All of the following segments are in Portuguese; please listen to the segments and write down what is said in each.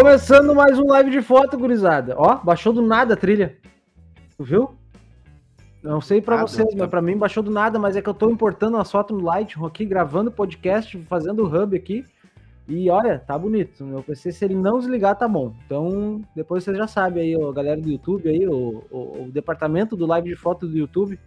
Começando mais um live de foto, gurizada. Ó, baixou do nada a trilha. Tu viu? Não sei pra Nada, vocês, tá- mas pra mim baixou do nada, mas é que eu tô importando as fotos no Lightroom aqui, gravando podcast, fazendo o hub aqui. E olha, tá bonito. Meu PC, se ele não desligar, tá bom. Então, depois vocês já sabem aí, ó, galera do YouTube aí, o, o- o departamento do live de foto do YouTube.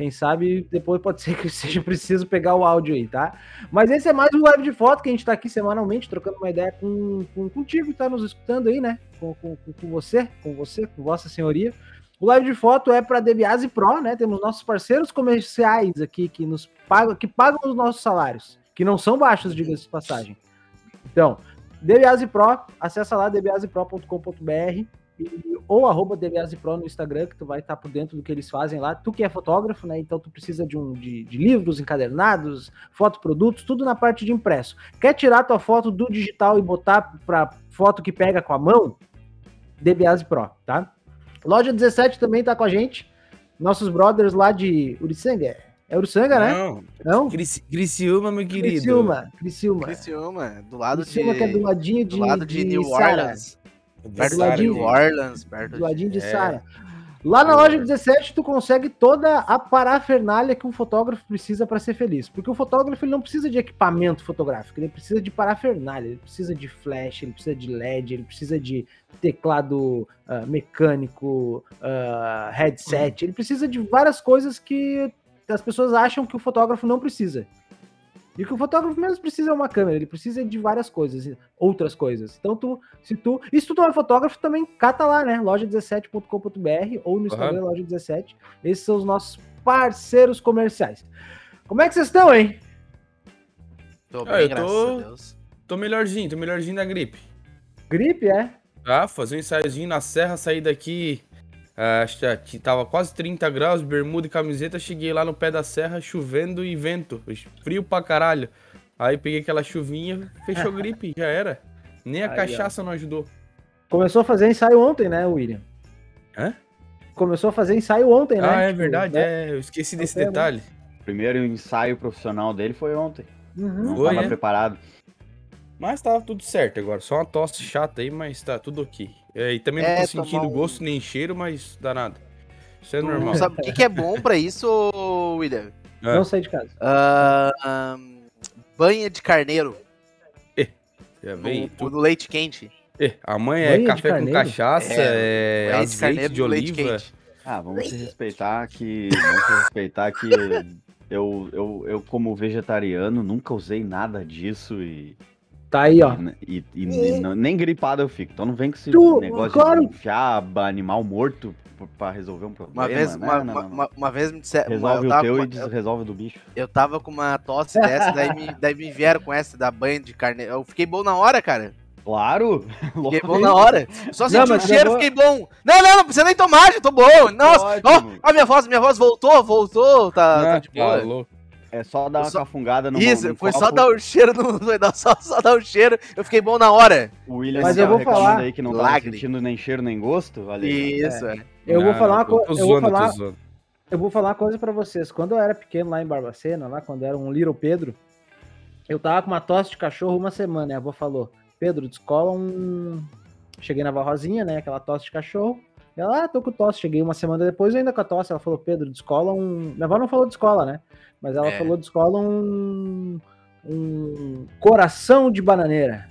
Quem sabe depois pode ser que seja preciso pegar o áudio aí, tá? Mas esse é mais um live de foto que a gente tá aqui semanalmente trocando uma ideia com, com contigo que tá nos escutando aí, né? Com, com, com- você, com você, com Vossa Senhoria. O live de foto é para Debiase Pro, né? Temos nossos parceiros comerciais aqui que nos pagam, que pagam os nossos salários, que não são baixos, diga-se de passagem. Então, Debiase Pro, acessa lá debiasepro.com.br ou arroba Pro no Instagram, que tu vai estar por dentro do que eles fazem lá. Tu que é fotógrafo, né? Então tu precisa de, um, de, de livros encadernados, fotoprodutos, tudo na parte de impresso. Quer tirar tua foto do digital e botar para foto que pega com a mão? Debiase Pro, tá? Loja 17 também tá com a gente. Nossos brothers lá de Uriçanga. É Uriçanga, né? Não, Não? Cris- Criciúma, meu querido. Criciúma, Criciúma. Criciúma, do lado Criciúma de... que é do ladinho de, do lado de, New Sara. Orleans. De Perto de Sara, ladinho. Gente. Orleans, perto Do ladinho de É. Sara. Lá na loja 17 tu consegue toda a parafernália que um fotógrafo precisa para ser feliz. Porque o fotógrafo ele não precisa de equipamento fotográfico, ele precisa de parafernália, ele precisa de flash, ele precisa de LED, ele precisa de teclado ah, mecânico, ah, headset, ele precisa de várias coisas que as pessoas acham que o fotógrafo não precisa. E o que o fotógrafo menos precisa é uma câmera, ele precisa de várias coisas, outras coisas. Então, tu, se tu. E se tu não é fotógrafo, também cata lá, né? Loja17.com.br ou no Instagram, Loja17. Esses são os nossos parceiros comerciais. Como é que vocês estão, hein? Tô bem, Ah, eu graças tô- a Deus. Tô melhorzinho, tô melhorzinho da gripe. Gripe, é? Ah, fazer um ensaiozinho na serra, sair daqui. Ah, acho que tava quase 30 graus, bermuda e camiseta. Cheguei lá no pé da serra, chovendo e vento. Frio pra caralho. Aí peguei aquela chuvinha, fechou gripe, já era. Nem a Aí, ó. cachaça não ajudou. Começou a fazer ensaio ontem, né, William? Hã? Começou a fazer ensaio ontem, né? Ah, é Tipo, verdade, né? é. Eu esqueci desse pego. detalhe. O primeiro ensaio profissional dele foi ontem. Uhum. Não Foi, estava é? preparado. Mas tava tudo certo agora. Só uma tosse chata aí, mas tá tudo ok. É, e também não É, tô sentindo um- gosto nem cheiro, mas dá nada. Isso é Tu normal. sabe o que, que é bom pra isso, William? É. Não saí de casa. Ah, ahn, banha de carneiro Já no, vem tudo. no leite quente. É, a mãe é de café com cachaça, é, de azeite carneiro de no leite oliva. Ah, vamos se respeitar que. Vamos se respeitar que eu, eu, eu, como vegetariano, nunca usei nada disso e. Tá aí, ó. e, e- e não- nem gripado eu fico. Então não vem com esse Tu, negócio claro. de enfiar animal morto p- pra resolver um problema. Uma vez, né? uma, Não, não, uma- não. uma- uma vez me disseram. Resolve eu, o tava teu com- e desresolve o do bicho. eu tava com uma tosse dessa, daí me, daí me vieram com essa da banha de carneiro. Eu fiquei bom na hora, cara. Claro! Fiquei bom na hora. Só Não, senti o cheiro, vou- fiquei bom. Não, não, não precisa nem tomar, já tô bom. Nossa, ó, ó, minha voz, minha voz voltou, voltou, tá, tá Ah, de boa. falou. É só dar uma Só- cafungada no Isso, no foi copo. só dar o cheiro no. Só, só dar o cheiro, eu fiquei bom na hora. O William Mas eu vou falar- aí que não Milagre. sentindo nem cheiro nem gosto. Aí. Isso, é. Eu vou falar uma coisa. Eu vou falar. Eu vou falar uma coisa pra vocês. Quando eu era pequeno lá em Barbacena, lá quando era um Little Pedro, eu tava com uma tosse de cachorro uma semana. E a avó falou: Pedro, descola um. Cheguei na avó Rosinha, né? Aquela tosse de cachorro. Ela, ah, tô com tosse. Cheguei uma semana depois, ainda com a tosse. Ela falou: Pedro, descola um. Minha avó não falou de escola, né? Mas ela É. falou: descola um. Um coração de bananeira.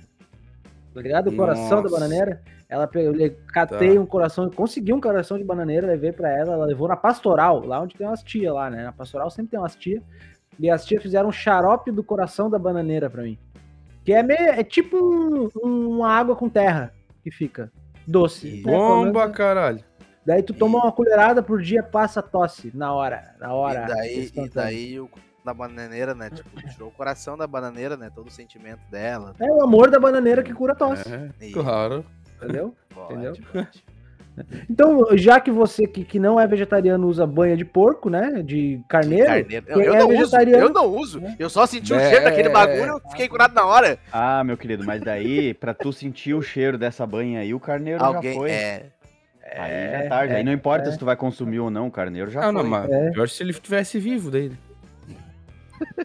Tá ligado? O coração da Nossa. bananeira. Ela pegou, eu catei Tá. um coração, consegui um coração de bananeira, levei pra ela, ela levou na pastoral, lá onde tem umas tia lá, né? Na pastoral sempre tem umas tia. E as tias fizeram um xarope do coração da bananeira pra mim. Que é meio, é tipo um- uma água com terra que fica doce. Né? Bomba, menos- caralho. Daí tu toma uma colherada por dia, passa tosse na hora, na hora. E daí, e daí o da bananeira, né? Tipo, tirou o coração da bananeira, né? Todo o sentimento dela. É o amor da bananeira que cura a tosse, É, E- claro. entendeu? Pode, Entendeu? pode. Então, já que você que, que não é vegetariano usa banha de porco, né? De carneiro, Carneiro. Eu, eu é não uso, vegetariano- eu não uso. Eu só senti o É. cheiro daquele bagulho, fiquei curado na hora. Ah, meu querido, mas daí, pra tu sentir o cheiro dessa banha aí, o carneiro já Alguém. foi. É. Aí já é tarde. aí não importa se tu vai consumir ou não, o carneiro já Ah, não, foi. mas É. pior se ele estivesse vivo daí.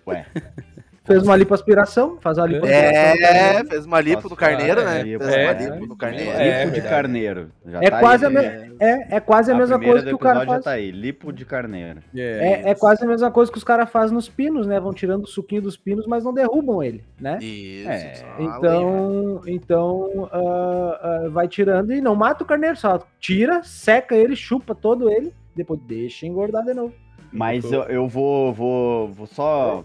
Ué. Fez uma lipoaspiração, faz uma lipoaspiração. É, fez uma lipo no Nossa, carneiro, é, né? lipo, Fez é, uma lipo no carneiro. é, lipo de verdade. carneiro. Já É tá quase aí, a né? É, é quase a, mesma primeira coisa do que o cara faz. já tá aí, lipo de carneiro. É, é quase a mesma coisa que os caras fazem nos pinos, né? Vão tirando o suquinho dos pinos, mas não derrubam ele, né? Isso. É, a lei, né? Então, então ah, ah, vai tirando e não mata o carneiro, só tira, seca ele, chupa todo ele, depois deixa engordar de novo. Mas eu, eu vou, vou, vou só.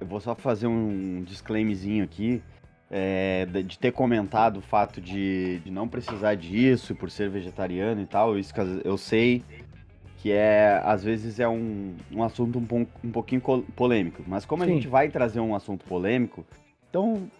Eu vou só fazer um disclaimerzinho aqui. é, de ter comentado o fato de, de não precisar disso por ser vegetariano e tal. Isso que eu sei que é às vezes é um, um assunto um, um pouquinho polêmico. Mas como a Sim. gente vai trazer um assunto polêmico, então,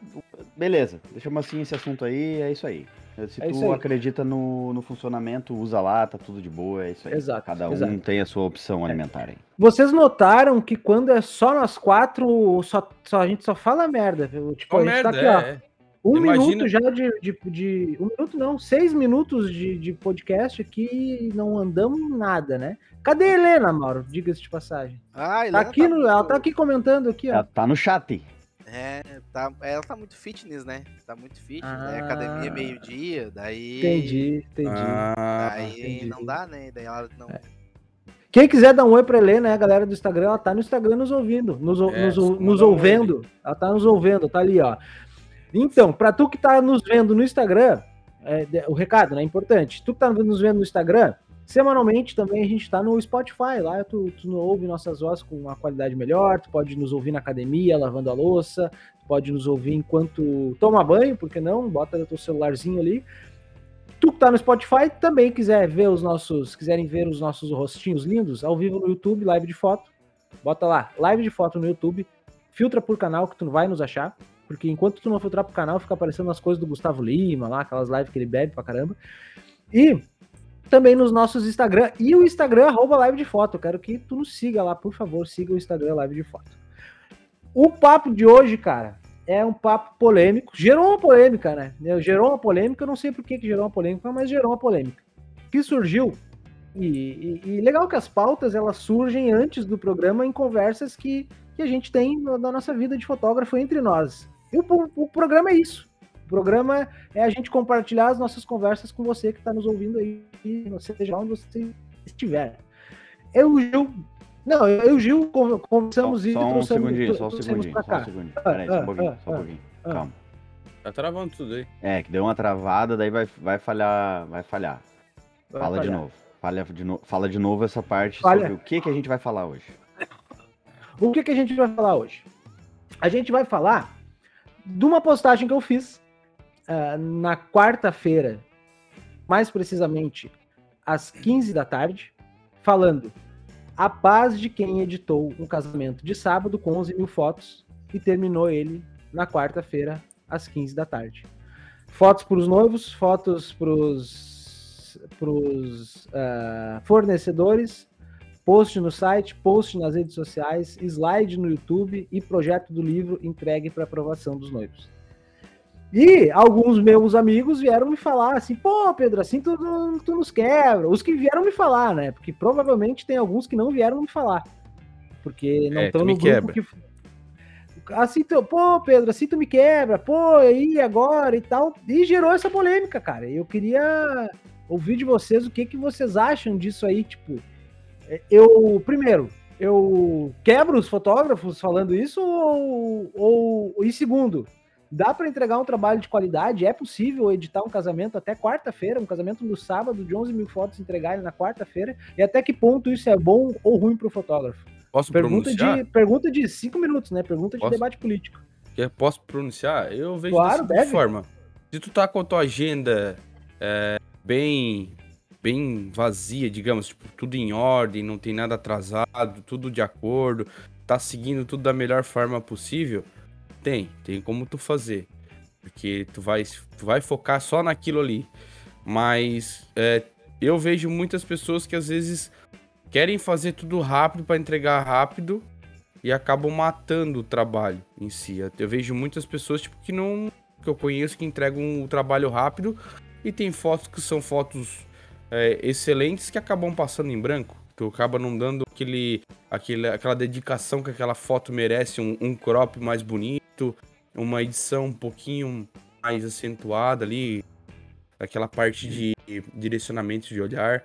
beleza, deixamos assim esse assunto aí, é isso aí. Se É tu acredita no, no funcionamento, usa lá, tá tudo de boa, é isso aí. Exato, Cada um exato. É. tem a sua opção alimentar aí. Vocês notaram que quando é só nós quatro, só, só- a gente só fala merda. viu? Tipo, Pô, a gente tá merda, aqui, ó. é. Um Imagina- minuto já de, de, de- Um minuto não, seis minutos de, de podcast aqui e não andamos nada, né? Cadê a Helena, Mauro? Diga-se de passagem. Ah, Tá Helena aqui no, muito- ela tá aqui comentando aqui, ó. Ela tá no chat. É, tá, ela tá muito fitness, né? Tá muito fitness, né? Ah. Academia meio-dia, daí. Entendi, entendi. Ah, Daí entendi. não dá, né? Daí ela não. Quem quiser dar um oi pra Helena, né, a galera do Instagram, ela tá no Instagram nos ouvindo, nos, É, nos, nos um oi ouvendo. Ela tá nos ouvindo, tá ali, ó. Então, pra tu que tá nos vendo no Instagram, é, o recado, né, importante. Tu que tá nos vendo no Instagram, semanalmente também a gente tá no Spotify, lá tu, tu ouve nossas vozes com uma qualidade melhor, tu pode nos ouvir na academia, lavando a louça, tu pode nos ouvir enquanto toma banho, por que não? Bota o teu celularzinho ali. Tu que tá no Spotify também quiser ver os nossos, quiserem ver os nossos rostinhos lindos, ao vivo no YouTube, live de foto, bota lá, live de foto no YouTube, filtra por canal que tu não vai nos achar, porque enquanto tu não filtrar pro canal, fica aparecendo as coisas do Gustavo Lima lá, aquelas lives que ele bebe pra caramba. E também nos nossos Instagram e o Instagram arroba live de foto. Quero que tu nos siga lá, por favor, siga o Instagram live de foto. O papo de hoje, cara, é um papo polêmico. Gerou uma polêmica, né? Gerou uma polêmica, eu não sei por que, que gerou uma polêmica, mas gerou uma polêmica. Que surgiu. E, e- e legal que as pautas elas surgem antes do programa em conversas que, que a gente tem na na nossa vida de fotógrafo entre nós. E o- o programa é isso. O programa é a gente compartilhar as nossas conversas com você que está nos ouvindo aí, seja onde você estiver. Eu o Gil. Não, eu e o Gil con- conversamos Só, e só um segundinho, só um segundinho, só um segundinho. Peraí, só um ah, pouquinho, ah, só um ah, pouquinho. ah. Calma. Tá travando tudo aí. É, que deu uma travada, daí vai, vai falhar, vai falhar. Vai Fala de falhar. novo. Fala de, no... Fala de novo essa parte Falha. sobre o que, que a gente vai falar hoje. O que, que a gente vai falar hoje? A gente vai falar de uma postagem que eu fiz ah, na quarta-feira, mais precisamente às 15 da tarde, falando a paz de quem editou um casamento de sábado com 11 mil fotos e terminou ele na quarta-feira às 15 da tarde. Fotos para os noivos, fotos para os fornecedores, post no site, post nas redes sociais, slide no YouTube e projeto do livro entregue para aprovação dos noivos. E alguns meus amigos vieram me falar assim, pô, Pedro, assim tu, tu, nos quebra. Os que vieram me falar, né? Porque provavelmente tem alguns que não vieram me falar. Porque não É, estão tu no grupo quebra. que. Assim, tu, pô, Pedro, assim tu me quebra, pô, aí agora e tal. E gerou essa polêmica, cara. Eu queria ouvir de vocês o que, que vocês acham disso aí, tipo. é, Eu, primeiro, eu quebro os fotógrafos falando isso ou, ou e segundo, dá para entregar um trabalho de qualidade? É possível editar um casamento até quarta-feira, um casamento no sábado de 11 mil fotos entregar ele na quarta-feira? E até que ponto isso é bom ou ruim para o fotógrafo? Posso Pergunta pronunciar? de, pergunta de cinco minutos, né? Pergunta de Posso? debate político. Posso pronunciar? Eu vejo Claro, deve. forma. Se tu tá com a tua agenda é, bem bem vazia, digamos, tipo, tudo em ordem, não tem nada atrasado, tudo de acordo, tá seguindo tudo da melhor forma possível, tem, tem como tu fazer. Porque tu vai, tu vai focar só naquilo ali. Mas é, eu vejo muitas pessoas que às vezes querem fazer tudo rápido para entregar rápido e acabam matando o trabalho em si. Eu vejo muitas pessoas tipo, que não. que eu conheço que entregam o trabalho rápido e tem fotos que são fotos é, excelentes que acabam passando em branco. Tu acaba não dando aquele, aquele, aquela dedicação que aquela foto merece, um, um crop mais bonito, uma edição um pouquinho mais acentuada ali, aquela parte de direcionamento de olhar.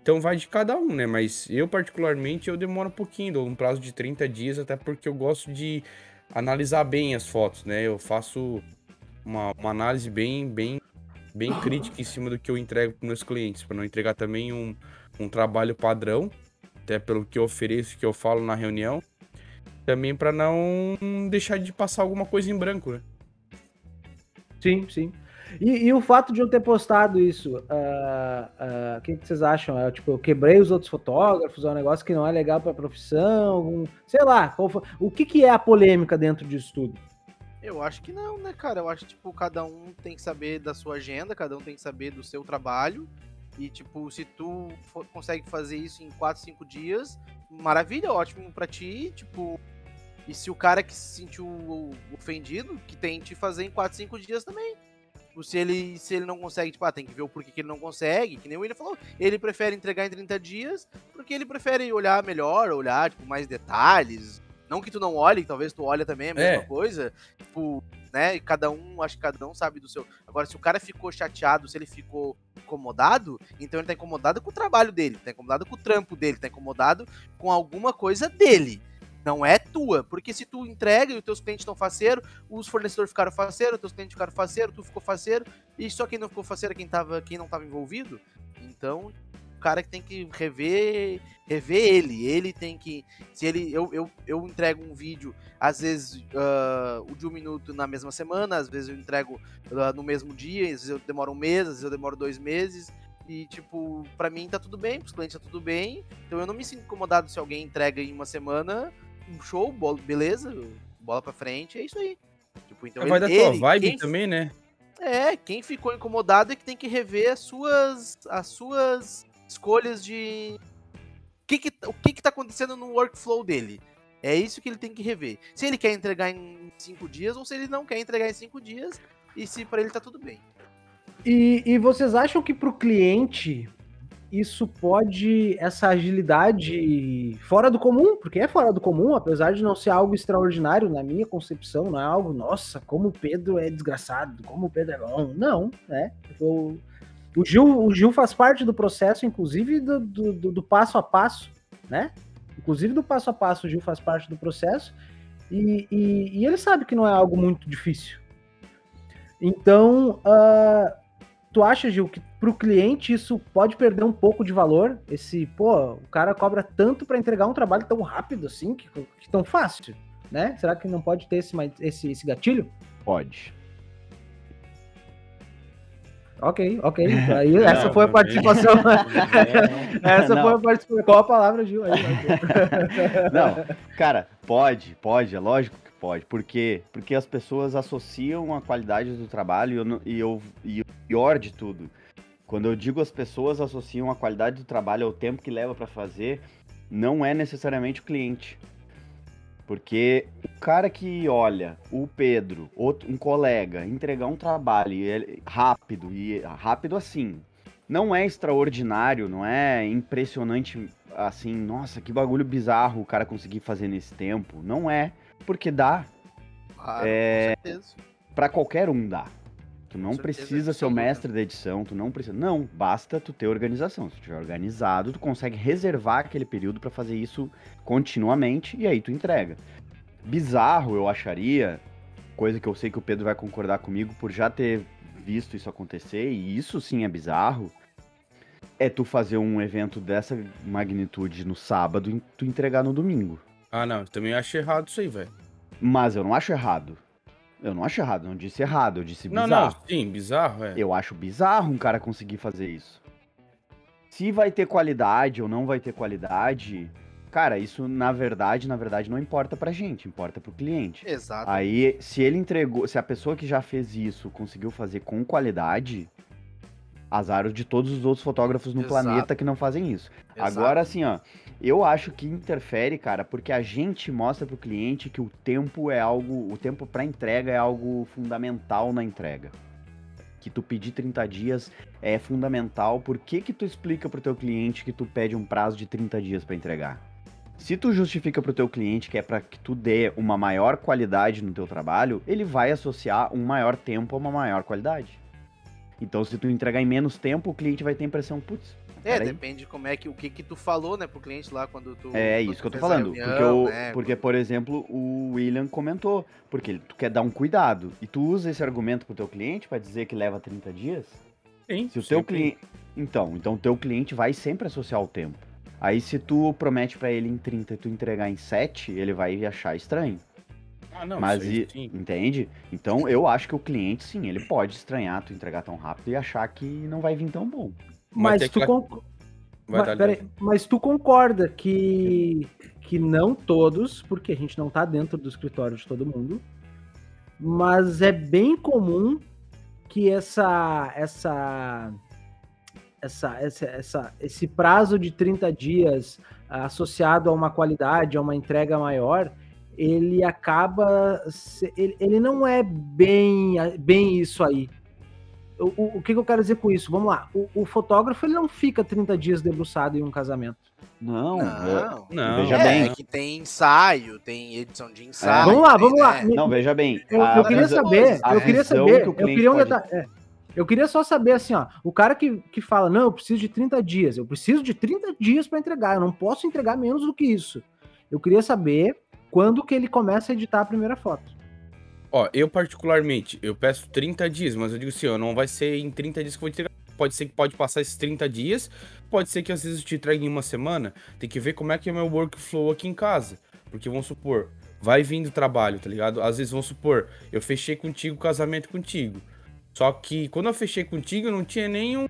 Então vai de cada um, né? Mas eu, particularmente, eu demoro um pouquinho, dou um prazo de 30 dias, até porque eu gosto de analisar bem as fotos, né? Eu faço uma, uma análise bem, bem, bem crítica em cima do que eu entrego para meus clientes, para não entregar também um, um trabalho padrão, até pelo que eu ofereço, que eu falo na reunião, também para não deixar de passar alguma coisa em branco, né? Sim, sim. E, e, o fato de eu ter postado isso, uh, uh, o que, que, vocês acham? É, tipo, eu quebrei os outros fotógrafos, é um negócio que não é legal para a profissão, um, sei lá, foi, o que, que é a polêmica dentro disso tudo? Eu acho que não, né, cara? Eu acho que, tipo, cada um tem que saber da sua agenda, cada um tem que saber do seu trabalho. E, tipo, se tu for, consegue fazer isso em 4, 5 dias, maravilha, ótimo para ti. Tipo, e se o cara que se sentiu ofendido, que tente fazer em 4, 5 dias também. Tipo, se ele, se ele não consegue, tipo, ah, tem que ver o porquê que ele não consegue, que nem o William falou, ele prefere entregar em 30 dias, porque ele prefere olhar melhor, olhar, tipo, mais detalhes. Não que tu não olhe, talvez tu olhe também, a mesma é. coisa. Tipo, né, cada um, acho que cada um sabe do seu. Agora, se o cara ficou chateado, se ele ficou incomodado, então ele tá incomodado com o trabalho dele, tá incomodado com o trampo dele, tá incomodado com alguma coisa dele não é tua. Porque se tu entrega e os teus clientes estão faceiro, os fornecedores ficaram faceiro, os teus clientes ficaram faceiro, tu ficou faceiro, e só quem não ficou faceiro é quem, tava, quem não estava envolvido. Então, cara que tem que rever, rever ele. Ele tem que. Se ele. Eu, eu, eu entrego um vídeo, às vezes, uh, o de um minuto na mesma semana, às vezes eu entrego uh, no mesmo dia, às vezes eu demoro um mês, às vezes eu demoro dois meses. E, tipo, para mim tá tudo bem, pros clientes tá tudo bem. Então eu não me sinto incomodado se alguém entrega em uma semana um show, bola, beleza, bola pra frente, é isso aí. Tipo, então é, vai ele, da tua vibe quem, também, né? É, quem ficou incomodado é que tem que rever as suas, as suas escolhas de. O que, que, o que, que tá acontecendo no workflow dele? É isso que ele tem que rever. Se ele quer entregar em cinco dias ou se ele não quer entregar em cinco dias e se para ele tá tudo bem. E, e vocês acham que para o cliente isso pode, essa agilidade fora do comum, porque é fora do comum, apesar de não ser algo extraordinário na minha concepção, não é algo, nossa, como o Pedro é desgraçado, como o Pedro é bom. Não, né? O, o, Gil, o Gil faz parte do processo, inclusive do, do, do, passo a passo, né? Inclusive do passo a passo, o Gil faz parte do processo e, e, e ele sabe que não é algo muito difícil. Então, uh, tu acha, Gil, que pro cliente isso pode perder um pouco de valor? Esse, pô, o cara cobra tanto para entregar um trabalho tão rápido assim, que, que, tão fácil, né? Será que não pode ter esse, esse, esse gatilho? Pode. Ok, ok. Aí, não, essa foi a participação. essa não. foi a participação. Qual a palavra, Gil? Aí, não, cara, pode, pode, é lógico que pode. Por quê? Porque as pessoas associam a qualidade do trabalho e, eu, e o pior de tudo. Quando eu digo as pessoas associam a qualidade do trabalho ao tempo que leva para fazer, não é necessariamente o cliente. Porque o cara que olha o Pedro, outro, um colega, entregar um trabalho rápido, e rápido assim, não é extraordinário, não é impressionante assim, nossa, que bagulho bizarro o cara conseguir fazer nesse tempo. Não é, porque dá. Claro, é, com certeza. Pra qualquer um dá. Tu não precisa ser o mestre da edição, tu não precisa. Não, basta tu ter organização. Se tu tiver organizado, tu consegue reservar aquele período para fazer isso continuamente e aí tu entrega. Bizarro, eu acharia, coisa que eu sei que o Pedro vai concordar comigo por já ter visto isso acontecer, e isso sim é bizarro, é tu fazer um evento dessa magnitude no sábado e tu entregar no domingo. Ah, não, eu também acho errado isso aí, velho. Mas eu não acho errado. Eu não acho errado, não disse errado, eu disse bizarro. Não, não, sim, bizarro, é. Eu acho bizarro um cara conseguir fazer isso. Se vai ter qualidade ou não vai ter qualidade, cara, isso na verdade, na verdade não importa pra gente, importa pro cliente. Exato. Aí, se ele entregou, se a pessoa que já fez isso conseguiu fazer com qualidade, azar de todos os outros fotógrafos no Exato. planeta que não fazem isso. Exato. Agora, assim, ó, eu acho que interfere, cara, porque a gente mostra pro cliente que o tempo é algo, o tempo para entrega é algo fundamental na entrega. Que tu pedir 30 dias é fundamental. Por que que tu explica pro teu cliente que tu pede um prazo de 30 dias para entregar? Se tu justifica pro teu cliente que é para que tu dê uma maior qualidade no teu trabalho, ele vai associar um maior tempo a uma maior qualidade. Então, se tu entregar em menos tempo, o cliente vai ter a impressão, putz, É, depende como é que o que que tu falou, né, pro cliente lá quando tu É quando isso que eu tô falando. reunião, porque, o- né, porque, por exemplo, o William comentou. Porque tu quer dar um cuidado. E tu usa esse argumento pro teu cliente pra dizer que leva 30 dias. Sim, Se o teu cliente. Então, então o teu cliente vai sempre associar o tempo. Aí se tu promete pra ele em 30 e tu entregar em 7, ele vai achar estranho. Ah, não, Mas e- sim. entende? Então eu acho que o cliente, sim, ele pode estranhar tu entregar tão rápido e achar que não vai vir tão bom. Mas, tem tu, con- Vai mas, peraí, mas tu concorda que, que não todos, porque a gente não tá dentro do escritório de todo mundo, mas é bem comum que essa essa essa, essa, essa esse prazo de 30 dias associado a uma qualidade, a uma entrega maior, ele acaba se- ele, ele não é bem bem isso aí. O, o, o que, que eu quero dizer com isso? Vamos lá. O, o fotógrafo ele não fica 30 dias debruçado em um casamento. Não, é- Não. Não, Veja é, bem. é que tem ensaio, tem edição de ensaio. vamos lá, vamos lá. né? Não, veja bem. Eu, eu queria saber, eu queria saber, que eu queria um pode- detalhe. é, eu queria só saber assim, ó, o cara que, que fala, não, eu preciso de 30 dias, eu preciso de 30 dias para entregar, eu não posso entregar menos do que isso. Eu queria saber quando que ele começa a editar a primeira foto. Ó, eu particularmente, eu peço 30 dias, mas eu digo assim, ó, não vai ser em 30 dias que eu vou entregar. Pode ser que pode passar esses 30 dias, pode ser que às vezes eu te entregue em uma semana. Tem que ver como é que é o meu workflow aqui em casa. Porque vamos supor, vai vindo trabalho, tá ligado? Às vezes vamos supor, eu fechei contigo o casamento contigo. Só que quando eu fechei contigo, eu não tinha nenhum,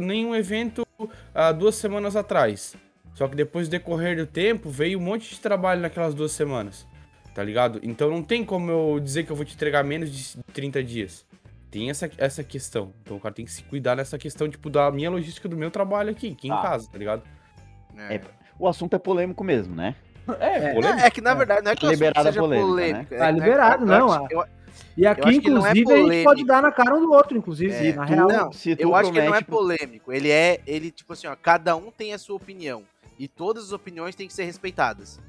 nenhum evento há duas semanas atrás. Só que depois do decorrer do tempo, veio um monte de trabalho naquelas duas semanas. Tá ligado? Então não tem como eu dizer que eu vou te entregar menos de 30 dias. Tem essa, essa questão. Então o cara tem que se cuidar nessa questão, tipo, da minha logística do meu trabalho aqui, aqui Tá. em casa, tá ligado? É. O assunto é polêmico mesmo, né? É, É, polêmico. É, é que na verdade não é que Liberada seja polêmica, polêmico. Tá é- liberado, eu não, acho- a- eu- E aqui, não é inclusive, a gente pode dar na cara um do outro, inclusive, É, na tu- real. Não, se tu eu acho que ele não é polêmico. Ele é, ele tipo assim, ó, cada um tem a sua opinião e todas as opiniões têm que ser respeitadas.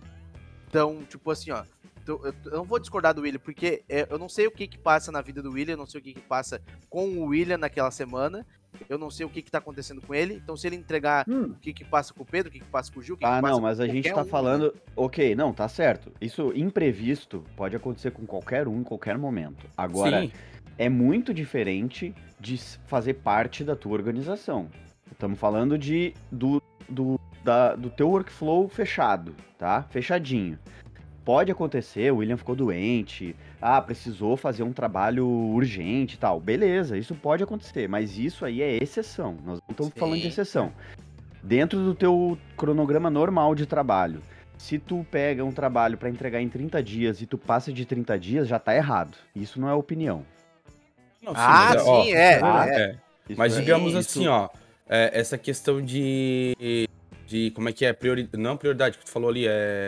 Então, tipo assim, ó, eu, não vou discordar do William porque é, eu não sei o que que passa na vida do William, eu não sei o que que passa com o William naquela semana. Eu não sei o que que tá acontecendo com ele. Então, se ele entregar Hum, o que que passa com o Pedro, o que que passa com o Gil, o que Ah, que passa não, mas com a gente tá um, né? falando. Ok, não, tá certo. Isso imprevisto pode acontecer com qualquer um em qualquer momento. Agora, Sim. é muito diferente de fazer parte da tua organização. Estamos falando de do, do, da- do teu workflow fechado, tá? Fechadinho. Pode acontecer, o William ficou doente, ah, precisou fazer um trabalho urgente e tal. Beleza, isso pode acontecer, mas isso aí é exceção. Nós não estamos falando de Sim. exceção. Dentro do teu cronograma normal de trabalho, se tu pega um trabalho para entregar em 30 dias e tu passa de 30 dias, já tá errado. Isso não é opinião. Não, sim, Ah, mas, ó, sim, é. é. é. Isso Mas é- digamos isso- assim, ó, é, essa questão de, de como é que é priori, não prioridade que tu falou ali é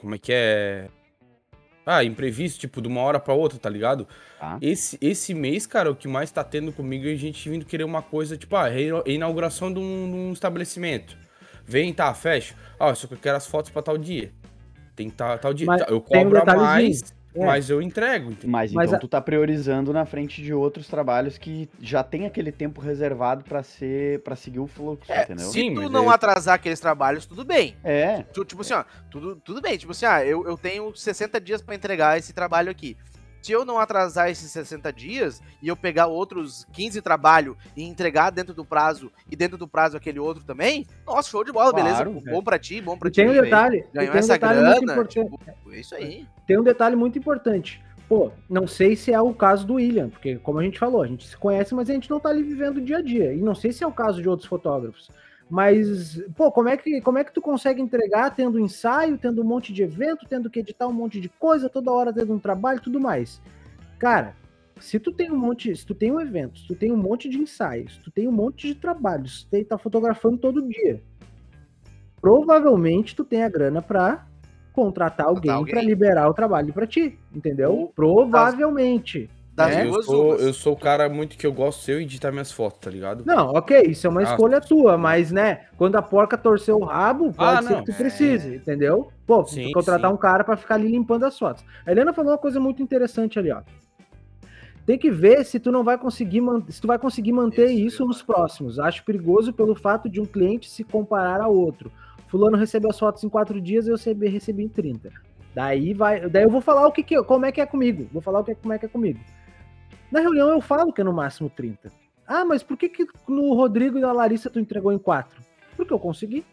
como é que é ah, imprevisto, tipo, de uma hora pra outra, tá ligado? Tá. Esse, esse mês, cara, o que mais tá tendo comigo é a gente vindo querer uma coisa, tipo, ah, inauguração de um, de um estabelecimento. Vem, tá, fecha. Ah, só que eu quero as fotos pra tal dia. Tem que tá, tal dia. Mas Tá, eu tem um cobro a mais, É. mas eu entrego, entendeu? Mas, Mas então a- tu tá priorizando na frente de outros trabalhos que já tem aquele tempo reservado pra ser para seguir o fluxo, É, entendeu? Se Sim, tu mas não aí- atrasar aqueles trabalhos, tudo bem. É, Tu, tipo assim, ó, tudo, tudo bem. Tipo assim, ah, eu, eu tenho 60 dias pra entregar esse trabalho aqui. Se eu não atrasar esses 60 dias e eu pegar outros 15 trabalho e entregar dentro do prazo e dentro do prazo aquele outro também, nossa, show de bola, Claro, beleza? Bom pra ti, bom pra E ti. tem um detalhe, Ganhou tem um essa detalhe muito grana, importante. tipo, é isso aí. tem um detalhe muito importante. Pô, não sei se é o caso do William, porque como a gente falou, a gente se conhece, mas a gente não tá ali vivendo o dia a dia. E não sei se é o caso de outros fotógrafos. Mas, pô, como é que, como é que tu consegue entregar tendo ensaio, tendo um monte de evento, tendo que editar um monte de coisa, toda hora tendo um trabalho e tudo mais? Cara, se tu tem um monte, se tu tem um evento, se tu tem um monte de ensaios, se tu tem um monte de trabalhos, se tu tá fotografando todo dia, provavelmente tu tem a grana pra contratar alguém, alguém. pra liberar o trabalho pra ti, entendeu? Provavelmente. Das É? Eu duas sou, umas. eu sou o cara muito que eu gosto de eu editar minhas fotos, tá ligado? Não, ok, isso é uma Ah. escolha tua, mas, né, quando a porca torceu o rabo, pode Ah, ser não. que tu É. precise, entendeu? Pô, Sim, contratar sim. um cara pra ficar ali limpando as fotos. A Helena falou uma coisa muito interessante ali, ó. Tem que ver se tu não vai conseguir, man- se tu vai conseguir manter Isso, isso eu nos próximos. Acho perigoso pelo fato de um cliente se comparar a outro. Fulano recebeu as fotos em quatro dias, eu recebi, recebi em 30. Daí vai, daí eu vou falar o que, que como é que é comigo. Vou falar o que como é que é comigo. Na reunião eu falo que é no máximo 30. Ah, mas por que, que no Rodrigo e na Larissa tu entregou em 4? Porque eu consegui.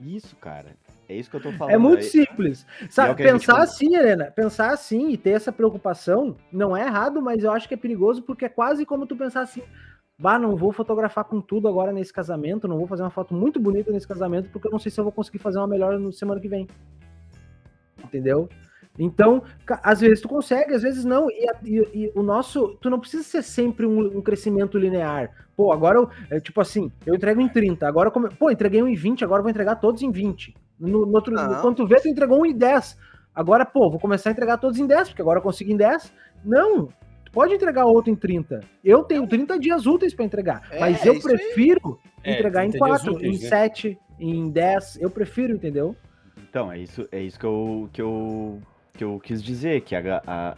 Isso, cara. É isso que eu tô falando. É muito Aí- simples. Sabe, é pensar assim, Helena, pensar assim e ter essa preocupação não é errado, mas eu acho que é perigoso porque é quase como tu pensar assim: bah, não vou fotografar com tudo agora nesse casamento, não vou fazer uma foto muito bonita nesse casamento porque eu não sei se eu vou conseguir fazer uma melhor no semana que vem. Entendeu? Então, às vezes tu consegue, às vezes não. E, e- e o nosso. Tu não precisa ser sempre um, um crescimento linear. Pô, agora eu. é, tipo assim, eu entrego em 30. Agora, como, pô, entreguei um em 20, agora eu vou entregar todos em 20. No, no outro, Não. quando tu vê, tu entregou um em 10. Agora, pô, vou começar a entregar todos em 10, porque agora eu consigo em 10. Não. Tu pode entregar outro em 30. Eu tenho 30 dias úteis para entregar. É, mas eu isso aí. prefiro É, entregar em 30 dias 4, úteis, em né? 7, em 10. Eu prefiro, entendeu? Então, é isso, é isso que, eu, que, eu, que eu quis dizer, que a, a-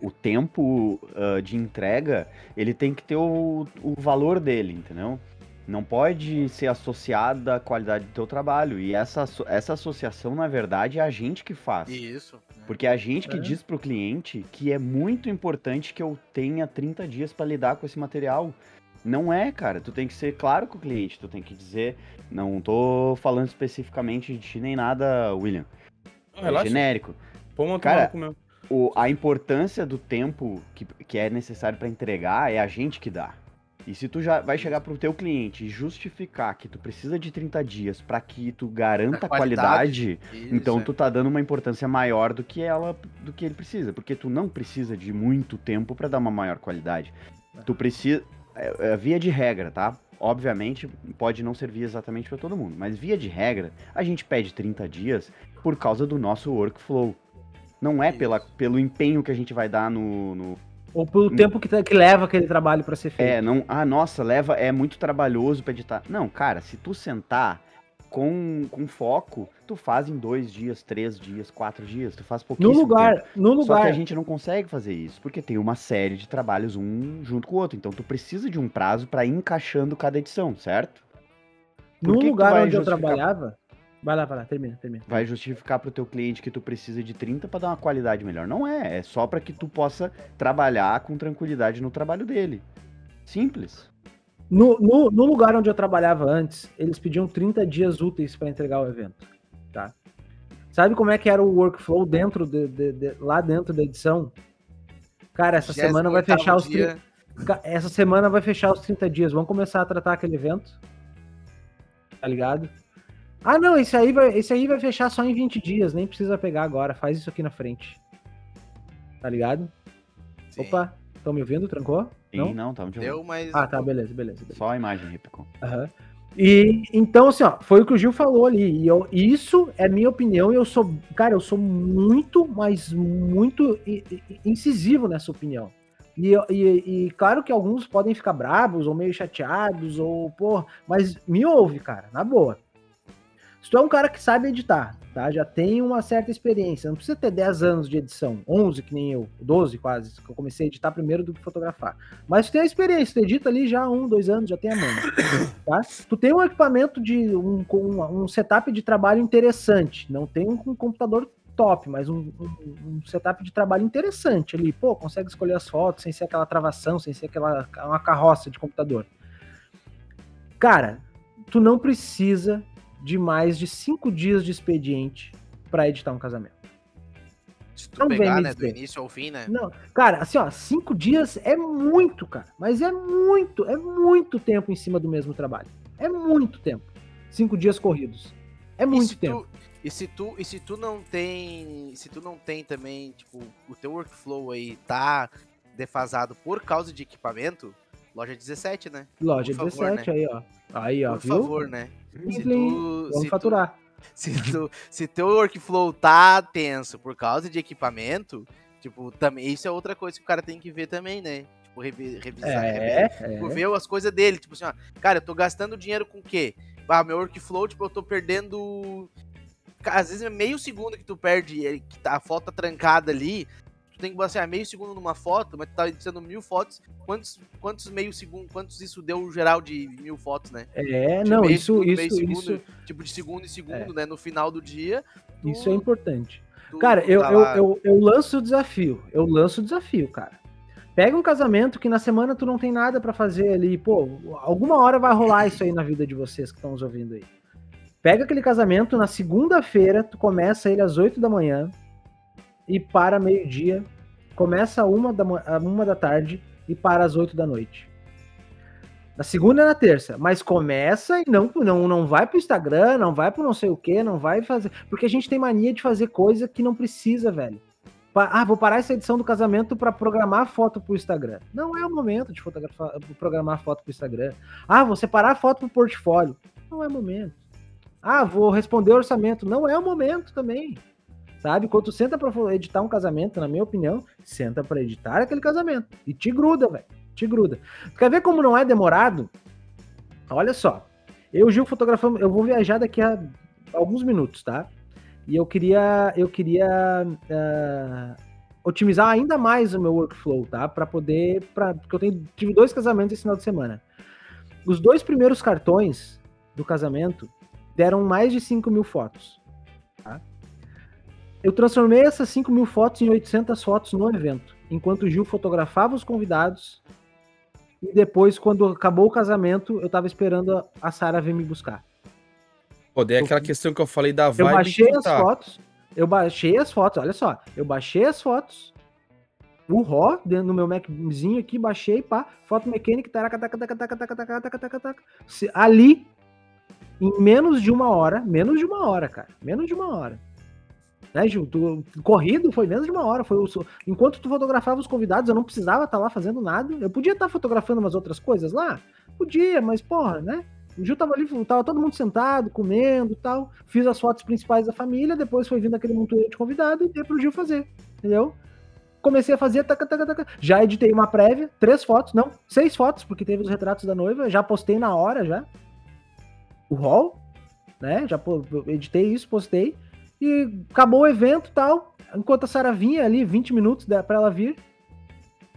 o tempo ah, de entrega, ele tem que ter o, o valor dele, entendeu? Não pode ser associado à qualidade do teu trabalho. E essa, essa associação, na verdade, é a gente que faz. Isso. né? Porque é a gente que É. diz pro cliente que é muito importante que eu tenha 30 dias para lidar com esse material. Não é, cara. Tu tem que ser claro com o cliente. Tu tem que dizer. Não tô falando especificamente de ti nem nada, William. Não, É relaxa. genérico. Pô, uma Cara. O, a importância do tempo que, que é necessário para entregar é a gente que dá. E se tu já vai chegar pro teu cliente e justificar que tu precisa de 30 dias para que tu garanta A a qualidade, Isso, então é. tu tá dando uma importância maior do que ela, do que ele precisa, porque tu não precisa de muito tempo para dar uma maior qualidade. Tu precisa, é, é, via de regra, tá? Obviamente pode não servir exatamente para todo mundo, mas via de regra a gente pede 30 dias por causa do nosso workflow. Não é pela, pelo empenho que a gente vai dar no, no Ou pelo tempo que, tá- que leva aquele trabalho para ser feito. é, não. Ah, nossa, leva. É muito trabalhoso pra editar. Não, cara, se tu sentar com, com foco, tu faz em dois dias, três dias, quatro dias. Tu faz no pouquíssimo lugar, tempo. no Só que lugar. a gente não consegue fazer isso, porque tem uma série de trabalhos um junto com o outro. Então tu precisa de um prazo pra ir encaixando cada edição, certo? Por No lugar onde eu trabalhava. Vai lá, vai lá, termina, termina. Vai justificar pro teu cliente que tu precisa de 30 pra dar uma qualidade melhor. Não é, é só pra que tu possa trabalhar com tranquilidade no trabalho dele. Simples. No, no, no lugar onde eu trabalhava antes, eles pediam 30 dias úteis para entregar o evento. Tá? Sabe como é que era o workflow dentro de, de- de- lá dentro da edição? Cara, essa semana vai 28º fechar os dia. 30, Ca- essa semana vai fechar os 30 dias. Vamos começar a tratar aquele evento. Tá ligado? Ah, não, esse aí vai, esse aí vai fechar só em 20 dias, nem precisa pegar agora, faz isso aqui na frente. Tá ligado? Sim. Opa, estão me ouvindo? Trancou? Sim, Não? não, tamo de Deu, mas. Ah, tá, beleza, beleza. beleza. Só a imagem, Repicon. Aham. E então, assim, ó, foi o que o Gil falou ali. E eu, isso é minha opinião, e eu sou, cara, eu sou muito, mas muito incisivo nessa opinião. E, e, e claro que alguns podem ficar bravos ou meio chateados, ou, pô, mas me ouve, cara, na boa. Se tu é um cara que sabe editar, tá? Já tem uma certa experiência, não precisa ter 10 anos de edição, 11 que nem eu, 12 quase, que eu comecei a editar primeiro do que fotografar. Mas tu tem a experiência, tu edita ali já há um, dois anos, já tem a mão, tá? Tu tem um equipamento de um, um, um setup de trabalho interessante, não tem um, computador top, mas um, um- um setup de trabalho interessante ali, pô, consegue escolher as fotos sem ser aquela travação, sem ser aquela uma carroça de computador. Cara, tu não precisa de mais de cinco dias de expediente para editar um casamento. Se tu Não pegar, né, do início ao fim, né? Não, cara, assim, ó, cinco dias é muito, cara. Mas é muito, é muito tempo em cima do mesmo trabalho. É muito tempo. Cinco dias corridos. É muito tu- tempo. e se tu e se tu não tem, se tu não tem também, tipo, o teu workflow aí tá defasado por causa de equipamento, loja 17, né? Loja por favor, 17 aí, ó. Aí, ó, Por viu? favor, né? Se Plim, tu, Vamos se, tu, faturar. se, tu, se teu workflow tá tenso por causa de equipamento, Tipo, também, isso é outra coisa que o cara tem que ver também, né? Tipo, revi- revisar, É, rever, tipo, ver as coisas dele. Tipo assim, ó, cara, eu tô gastando dinheiro com o quê? Ah, meu workflow, tipo, eu tô perdendo. Às vezes é meio segundo que tu perde, é, que tá, a foto tá trancada ali. Tu tem que ah, meio segundo numa foto, mas tu tá editando mil fotos. Quantos, quantos meio segundo, quantos isso deu o geral de mil fotos, né? É, Tipo, não, meio isso, segundo, isso, segundo, isso, Tipo, de segundo em segundo, né? No final do dia. tu- isso é importante. tu Cara, eu, tá eu, lá- eu, eu lanço o desafio. Eu lanço o desafio, cara. Pega um casamento que na semana tu não tem nada pra fazer ali. Pô, alguma hora vai rolar isso aí na vida de vocês que estão nos ouvindo aí. Pega aquele casamento na segunda-feira, tu começa ele às 8 da manhã e para meio-dia. Começa uma da, uma da tarde e para às 8 da noite. Na segunda e na terça. Mas começa e não, não, não vai pro Instagram, não vai pro não sei o que, não vai fazer. Porque a gente tem mania de fazer coisa que não precisa, velho. Ah, vou parar essa edição do casamento para programar foto pro Instagram. Não é o momento de fotografar, programar foto pro Instagram. Ah, vou separar foto pro portfólio. Não é momento. Ah, vou responder orçamento. Não é o momento também. Sabe? Quando tu senta pra editar um casamento, na minha opinião, senta pra editar aquele casamento. E te gruda, velho. Te gruda. Tu quer ver como não é demorado? Olha só. Eu Gil fotografamos. Eu vou viajar daqui a alguns minutos, tá? E eu queria, eu queria ah, otimizar ainda mais o meu workflow, tá? Para poder, pra, porque eu tenho, tive dois casamentos esse final de semana. Os dois primeiros cartões do casamento deram mais de 5 mil fotos. Eu transformei essas 5 mil fotos em 800 fotos no evento, enquanto o Gil fotografava os convidados. E depois, quando acabou o casamento, eu tava esperando a- Sara vir me buscar. Pô, daí é aquela questão que eu falei da Eu vibe. baixei que as tá. fotos. Eu baixei as fotos, olha só. Eu baixei as fotos. O RAW, dentro do meu Maczinho aqui, baixei, pá. Foto mecânica, taca, taca, taca, taca, taca, taca, taca, taca, taca. Ali, em menos de uma hora, menos de uma hora, cara. Menos de uma hora. Né, Gil? Tu- corrido foi menos de uma hora. Foi o, enquanto tu fotografava os convidados, eu não precisava estar lá fazendo nada. Eu podia estar fotografando umas outras coisas lá? Podia, mas porra, né? O Gil tava ali, tava todo mundo sentado, comendo e tal. Fiz as fotos principais da família, depois foi vindo aquele montoeiro de convidado e dei pro Gil fazer, entendeu? Comecei a fazer, taca, taca, taca. já editei uma prévia, três fotos, não, seis fotos, porque teve os retratos da noiva, já postei na hora já. O hall, né? Já editei isso, postei. E acabou o evento e tal. Enquanto a Sara vinha ali, 20 minutos pra ela vir.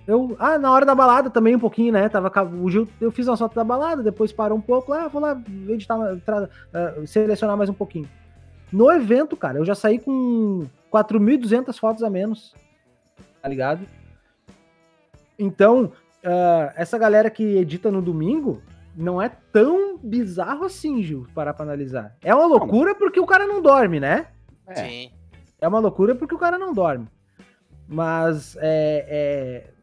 Eu, ah, na hora da balada também um pouquinho, né? Tava, o Gil, eu fiz uma foto da balada, depois parou um pouco, ah, vou lá editar, tra- ah, selecionar mais um pouquinho. No evento, cara, eu já saí com 4.200 fotos a menos, tá ligado? Então, ah, essa galera que edita no domingo não é tão bizarro assim, Gil, parar pra analisar. É uma loucura porque o cara não dorme, né? É. Sim. É uma loucura porque o cara não dorme. Mas é, é,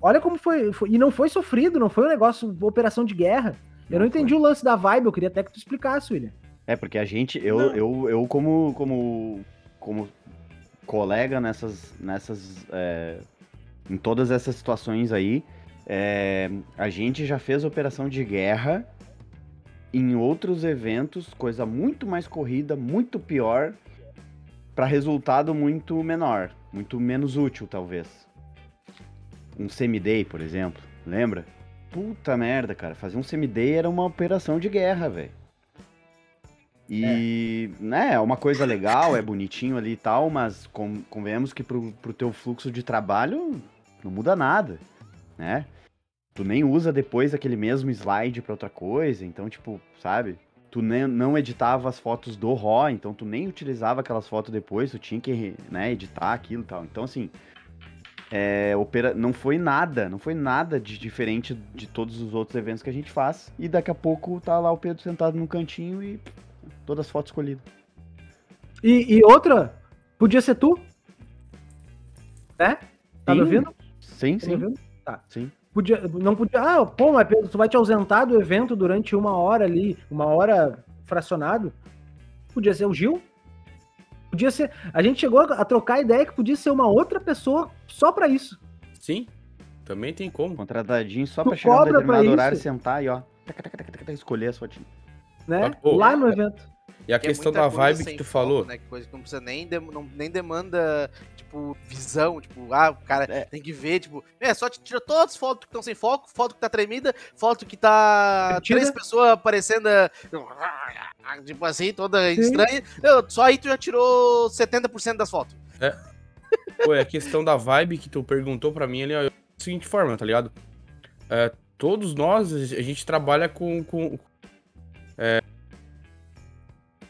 olha como foi, foi- E não foi sofrido, não foi um negócio, operação de guerra. Eu não, Não entendi o lance da vibe, eu queria até que tu explicasse, William. É, porque a gente, eu, Não. eu, eu como, como, como colega nessas, nessas, é, em todas essas situações aí, é, a gente já fez operação de guerra em outros eventos, coisa muito mais corrida, muito pior, para resultado muito menor, muito menos útil, talvez. Um semi-day, por exemplo, lembra? Puta merda, cara, fazer um semi-day era uma operação de guerra, velho. E, né, é uma coisa legal, é bonitinho ali e tal, mas com, convenhamos que pro, pro teu fluxo de trabalho não muda nada, né? Tu nem usa depois aquele mesmo slide pra outra coisa, então, tipo, sabe? Tu nem, não editava as fotos do RAW, então tu nem utilizava aquelas fotos depois, tu tinha que, né, editar aquilo e tal. Então, assim, é, opera... não foi nada, não foi nada de diferente de todos os outros eventos que a gente faz. E daqui a pouco tá lá o Pedro sentado no cantinho e todas as fotos escolhidas. E, e outra, podia ser tu? Né? Tá me Sim, ouvindo? Sim, Tá me sim. ouvindo? Tá. Sim. Podia, não podia. Ah, pô, mas Pedro, tu vai te ausentar do evento durante uma hora ali, uma hora fracionado? Podia ser o Gil? Podia ser. A gente chegou a trocar a ideia que podia ser uma outra pessoa só pra isso. Sim, também tem como. Contratadinho só Tu pra chegar no determinado horário, sentar e ó, escolher as fotinhas. né? Pô, Lá no evento. E a é questão muita da vibe que tu foco, falou. Né? que Coisa que não precisa nem, dem- não- nem demanda, tipo, visão. Tipo, ah, o cara É. tem que ver, tipo, é só tira todas as fotos que estão sem foco, foto que tá tremida, foto que tá Repetida. três pessoas aparecendo, tipo assim, toda Sim. estranha. Só aí tu já tirou 70% das fotos. Pô, é a questão da vibe que tu perguntou pra mim ali, ó, é da seguinte forma, tá ligado? É, todos nós, a gente trabalha com. com é,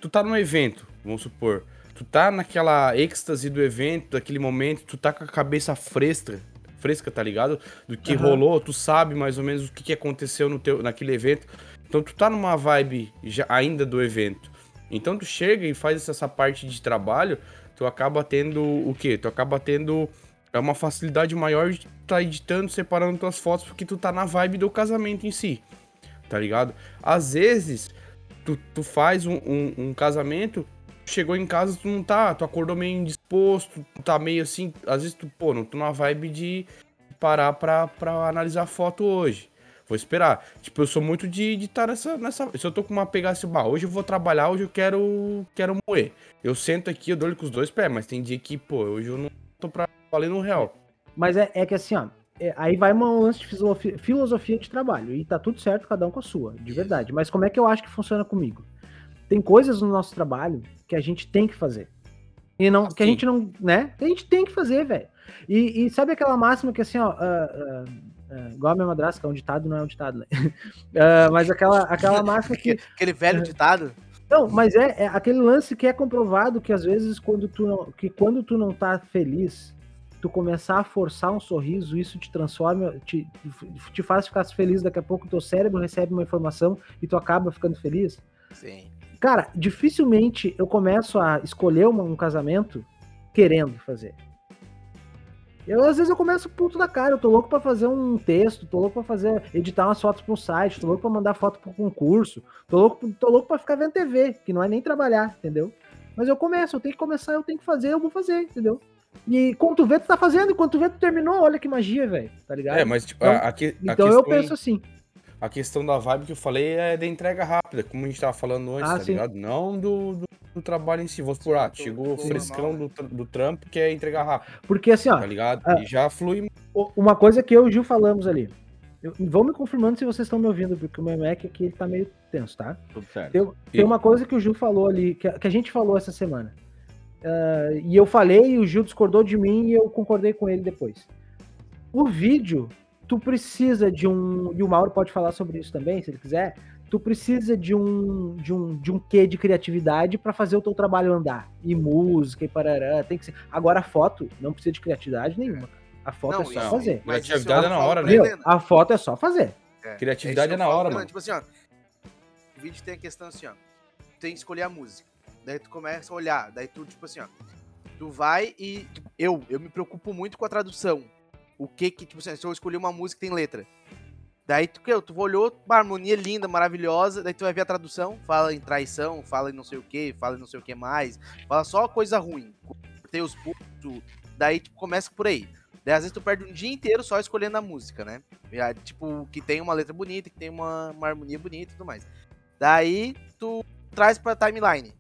tu tá num evento, vamos supor. Tu tá naquela êxtase do evento, daquele momento, tu tá com a cabeça fresca, fresca, tá ligado? Do que Aham. rolou, tu sabe mais ou menos o que, que aconteceu no teu, naquele evento. Então tu tá numa vibe já, ainda do evento. Então tu chega e faz essa parte de trabalho, tu acaba tendo o quê? Tu acaba tendo é uma facilidade maior de tá editando, separando tuas fotos, porque tu tá na vibe do casamento em si, tá ligado? Às vezes, tu, tu faz um, um- um casamento, chegou em casa, tu não tá, tu acordou meio indisposto, tá meio assim, às vezes tu, pô, não tô na vibe de parar pra, pra analisar foto hoje. Vou esperar. Tipo, eu sou muito de estar tá nessa, nessa. Se eu tô com uma pegada assim, bah, hoje eu vou trabalhar, hoje eu quero, quero moer. Eu sento aqui, eu dou ele com os dois pés, mas tem dia que, pô, hoje eu não tô pra valer no real. Mas é, é que assim, ó. É- aí vai uma um lance de filosofia, de trabalho. E tá tudo certo, cada um com a sua, de verdade. Mas como é que eu acho que funciona comigo? Tem coisas no nosso trabalho que a gente tem que fazer. E não, que a gente não, né? Que a gente tem que fazer, velho. E, e sabe aquela máxima que assim, ó, ah, ah, ah, igual a minha madrasta, que é um ditado, não é um ditado, né? Mas aquela, aquela máxima que Aquele velho ditado. não, mas é, é aquele lance que é comprovado que às vezes quando tu não, que quando tu não tá feliz, tu começar a forçar um sorriso, isso te transforma, te, te faz ficar feliz, daqui a pouco teu cérebro recebe uma informação e tu acaba ficando feliz. Sim. Cara, dificilmente eu começo a escolher uma- um casamento querendo fazer. Eu, às vezes eu começo puto da cara, eu tô louco pra fazer um texto, tô louco pra fazer, editar umas fotos pra um site, tô louco pra mandar foto pro concurso, tô louco, tô louco pra ficar vendo TV, que não é nem trabalhar, entendeu? Mas eu começo, eu tenho que começar, eu tenho que fazer, eu vou fazer, entendeu? E quando tu vê, tu tá fazendo, quando tu vê, tu terminou, olha que magia, velho, tá ligado? É, mas tipo, Então- a, a, que- a então questão, eu penso assim, a questão da vibe que eu falei é da entrega rápida, como a gente tava falando antes, Ah, tá sim. ligado? Não do, do, do trabalho em si. Vamos por, ah, Sim, chegou do- frescão normal, do, tr- do trampo, que é entregar rápido, porque assim, ó, tá ligado? ah. E já flui. Uma coisa que eu e o Gil falamos ali. Eu, vão me confirmando se vocês estão me ouvindo, porque o meu Mac aqui ele tá meio tenso, tá? Tudo certo. Tem, tem uma coisa que o Gil falou ali, que, a- que a gente falou essa semana. Ah, e eu falei, e o Gil discordou de mim e eu concordei com ele depois. O vídeo, tu precisa de um. E o Mauro pode falar sobre isso também, se ele quiser. Tu precisa de um de um, de um quê de criatividade para fazer o teu trabalho andar. E música e parará. Tem que ser. Agora a foto não precisa de criatividade nenhuma. A foto Não, é só isso- fazer. Criatividade eu é na hora, né? A foto é só fazer. É, Criatividade é que na hora, mano. Tipo assim, ó. O vídeo tem a questão assim, ó. Tem que escolher a música. Daí tu começa a olhar. Daí tu, tipo assim, ó. Tu vai e. eu, eu me preocupo muito com a tradução. O que que, tipo assim, se eu escolher uma música que tem letra. Daí tu, tu olhou, uma harmonia linda, maravilhosa. Daí tu vai ver a tradução. Fala em traição, fala em não sei o que, fala em não sei o que mais. Fala só coisa ruim. Tem os pontos. Daí, tipo, começa por aí. Daí às vezes tu perde um dia inteiro só escolhendo a música, né? Tipo, que tem uma letra bonita, que tem uma, uma harmonia bonita e tudo mais. Daí tu traz pra timeline.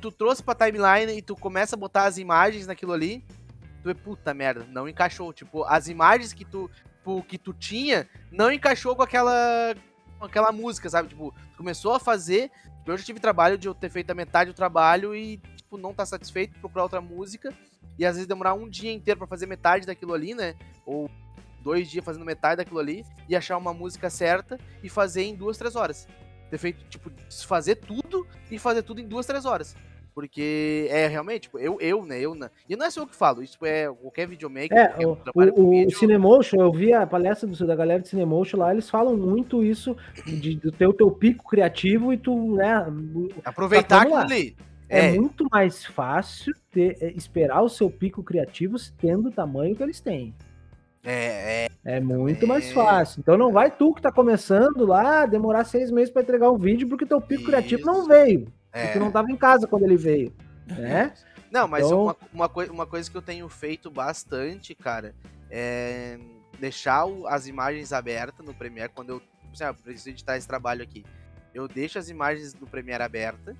Tu trouxe pra timeline e tu começa a botar as imagens naquilo ali. Tu é puta merda, não encaixou. Tipo, as imagens que tu, tipo, que tu tinha não encaixou com aquela com aquela música, sabe? Tipo, tu começou a fazer. Eu já tive trabalho de eu ter feito a metade do trabalho e, tipo, não tá satisfeito, procurar outra música. E às vezes demorar um dia inteiro pra fazer metade daquilo ali, né? Ou dois dias fazendo metade daquilo ali e achar uma música certa e fazer em duas, três horas. Ter feito, tipo, fazer tudo e fazer tudo em duas, três horas. Porque é realmente, tipo, eu, eu, né? Eu, né? E não é só eu que falo, isso é qualquer videomaker. É, qualquer o, o, o vídeo, Cinemotion, eu vi a palestra do, da galera de Cinemotion lá, eles falam muito isso de, do teu, teu pico criativo e tu, né, aproveitar Tá, aquilo ali. é, É, muito mais fácil ter- é, esperar o seu pico criativo tendo o tamanho que eles têm. é, é, É muito mais É. fácil. Então não vai tu que tá começando lá demorar seis meses pra entregar um vídeo porque teu pico criativo não Isso. veio. É. Porque não tava em casa quando ele veio. Né? Não, mas Então- uma, uma, coi- uma coisa que eu tenho feito bastante, cara, é deixar o- as imagens abertas no Premiere quando eu. Assim, ah, preciso editar esse trabalho aqui. Eu deixo as imagens do Premiere aberta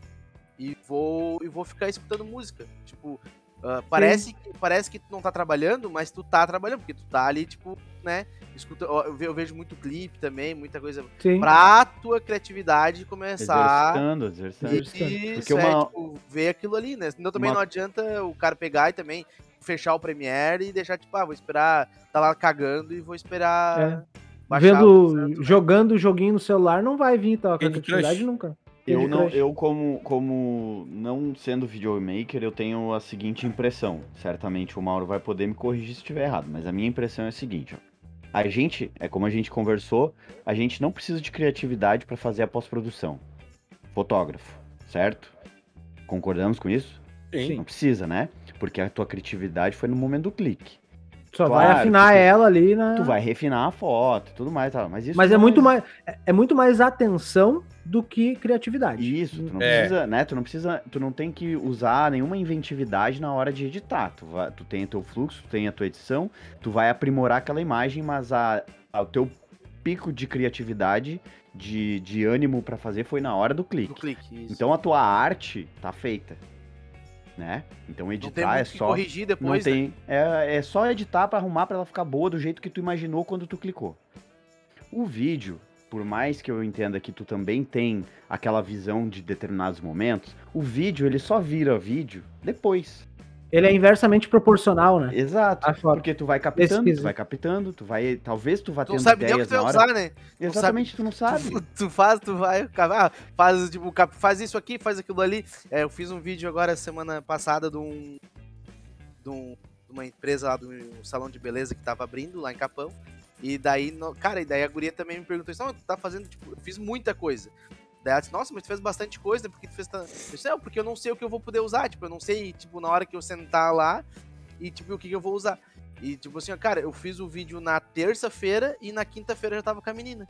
vou e vou ficar escutando música. Tipo, uh, parece, que, parece que tu não tá trabalhando, mas tu tá trabalhando, porque tu tá ali, tipo, né? Escuta, eu, eu vejo muito clipe também, muita coisa Sim. pra tua criatividade começar. Exercitando, exercitando. Isso, Porque é, uma- tipo, ver aquilo ali, né? Senão também uma- não adianta o cara pegar e também fechar o Premiere e deixar, tipo, ah, vou esperar, tá lá cagando e vou esperar. baixar o Vendo, né? jogando o joguinho no celular, não vai vir tal Candy criatividade nunca. Eu, não, eu como, como não sendo videomaker, eu tenho a seguinte impressão. Certamente o Mauro vai poder me corrigir se estiver errado, mas a minha impressão é a seguinte, ó. A gente, é como a gente conversou, a gente não precisa de criatividade para fazer a pós-produção. Fotógrafo, certo? Concordamos com isso? Sim. Não precisa, né? Porque a tua criatividade foi no momento do clique. Só Claro, vai afinar porque ela ali na. Tu vai refinar a foto e tudo mais, tá? mas isso Mas é muito mais é- é muito mais atenção do que criatividade. Isso, tu não É. precisa, né? Tu não precisa, tu não tem que usar nenhuma inventividade na hora de editar. Tu, vai, tu tem o teu fluxo, tu tem a tua edição, tu vai aprimorar aquela imagem, mas a, a- o teu pico de criatividade, de, de ânimo pra fazer foi na hora do Do clique. clique, isso. Então a tua arte tá feita, né? Então não editar é só corrigir não depois, né? tem, é, é só editar pra arrumar pra ela ficar boa do jeito que tu imaginou quando tu clicou. O vídeo, por mais que eu entenda que tu também tem aquela visão de determinados momentos, o vídeo ele só vira vídeo depois. Ele é inversamente proporcional, né? Exato. Porque tu vai captando, Pesquisa. tu vai captando, tu vai, talvez tu vá Tu não tendo sabe nem o que ideias tu vai usar, né? Exatamente, tu não sabe. Tu, tu faz, tu vai, ah, faz, tipo, faz isso aqui, faz aquilo ali. É, eu fiz um vídeo agora semana passada de um. de, um- de uma empresa lá, de um salão de beleza que tava abrindo lá em Capão. E daí, no- cara, e daí a guria também me perguntou assim, não, tu tá fazendo, tipo, eu fiz muita coisa. Daí ela disse, nossa, mas tu fez bastante coisa, porque tu fez tanto. Eu disse, não, porque eu não sei o que eu vou poder usar, tipo, eu não sei, tipo, na hora que eu sentar lá e, tipo, o que, que eu vou usar. E, tipo assim, ó, cara, eu fiz o vídeo na terça-feira e na quinta-feira já tava com a menina.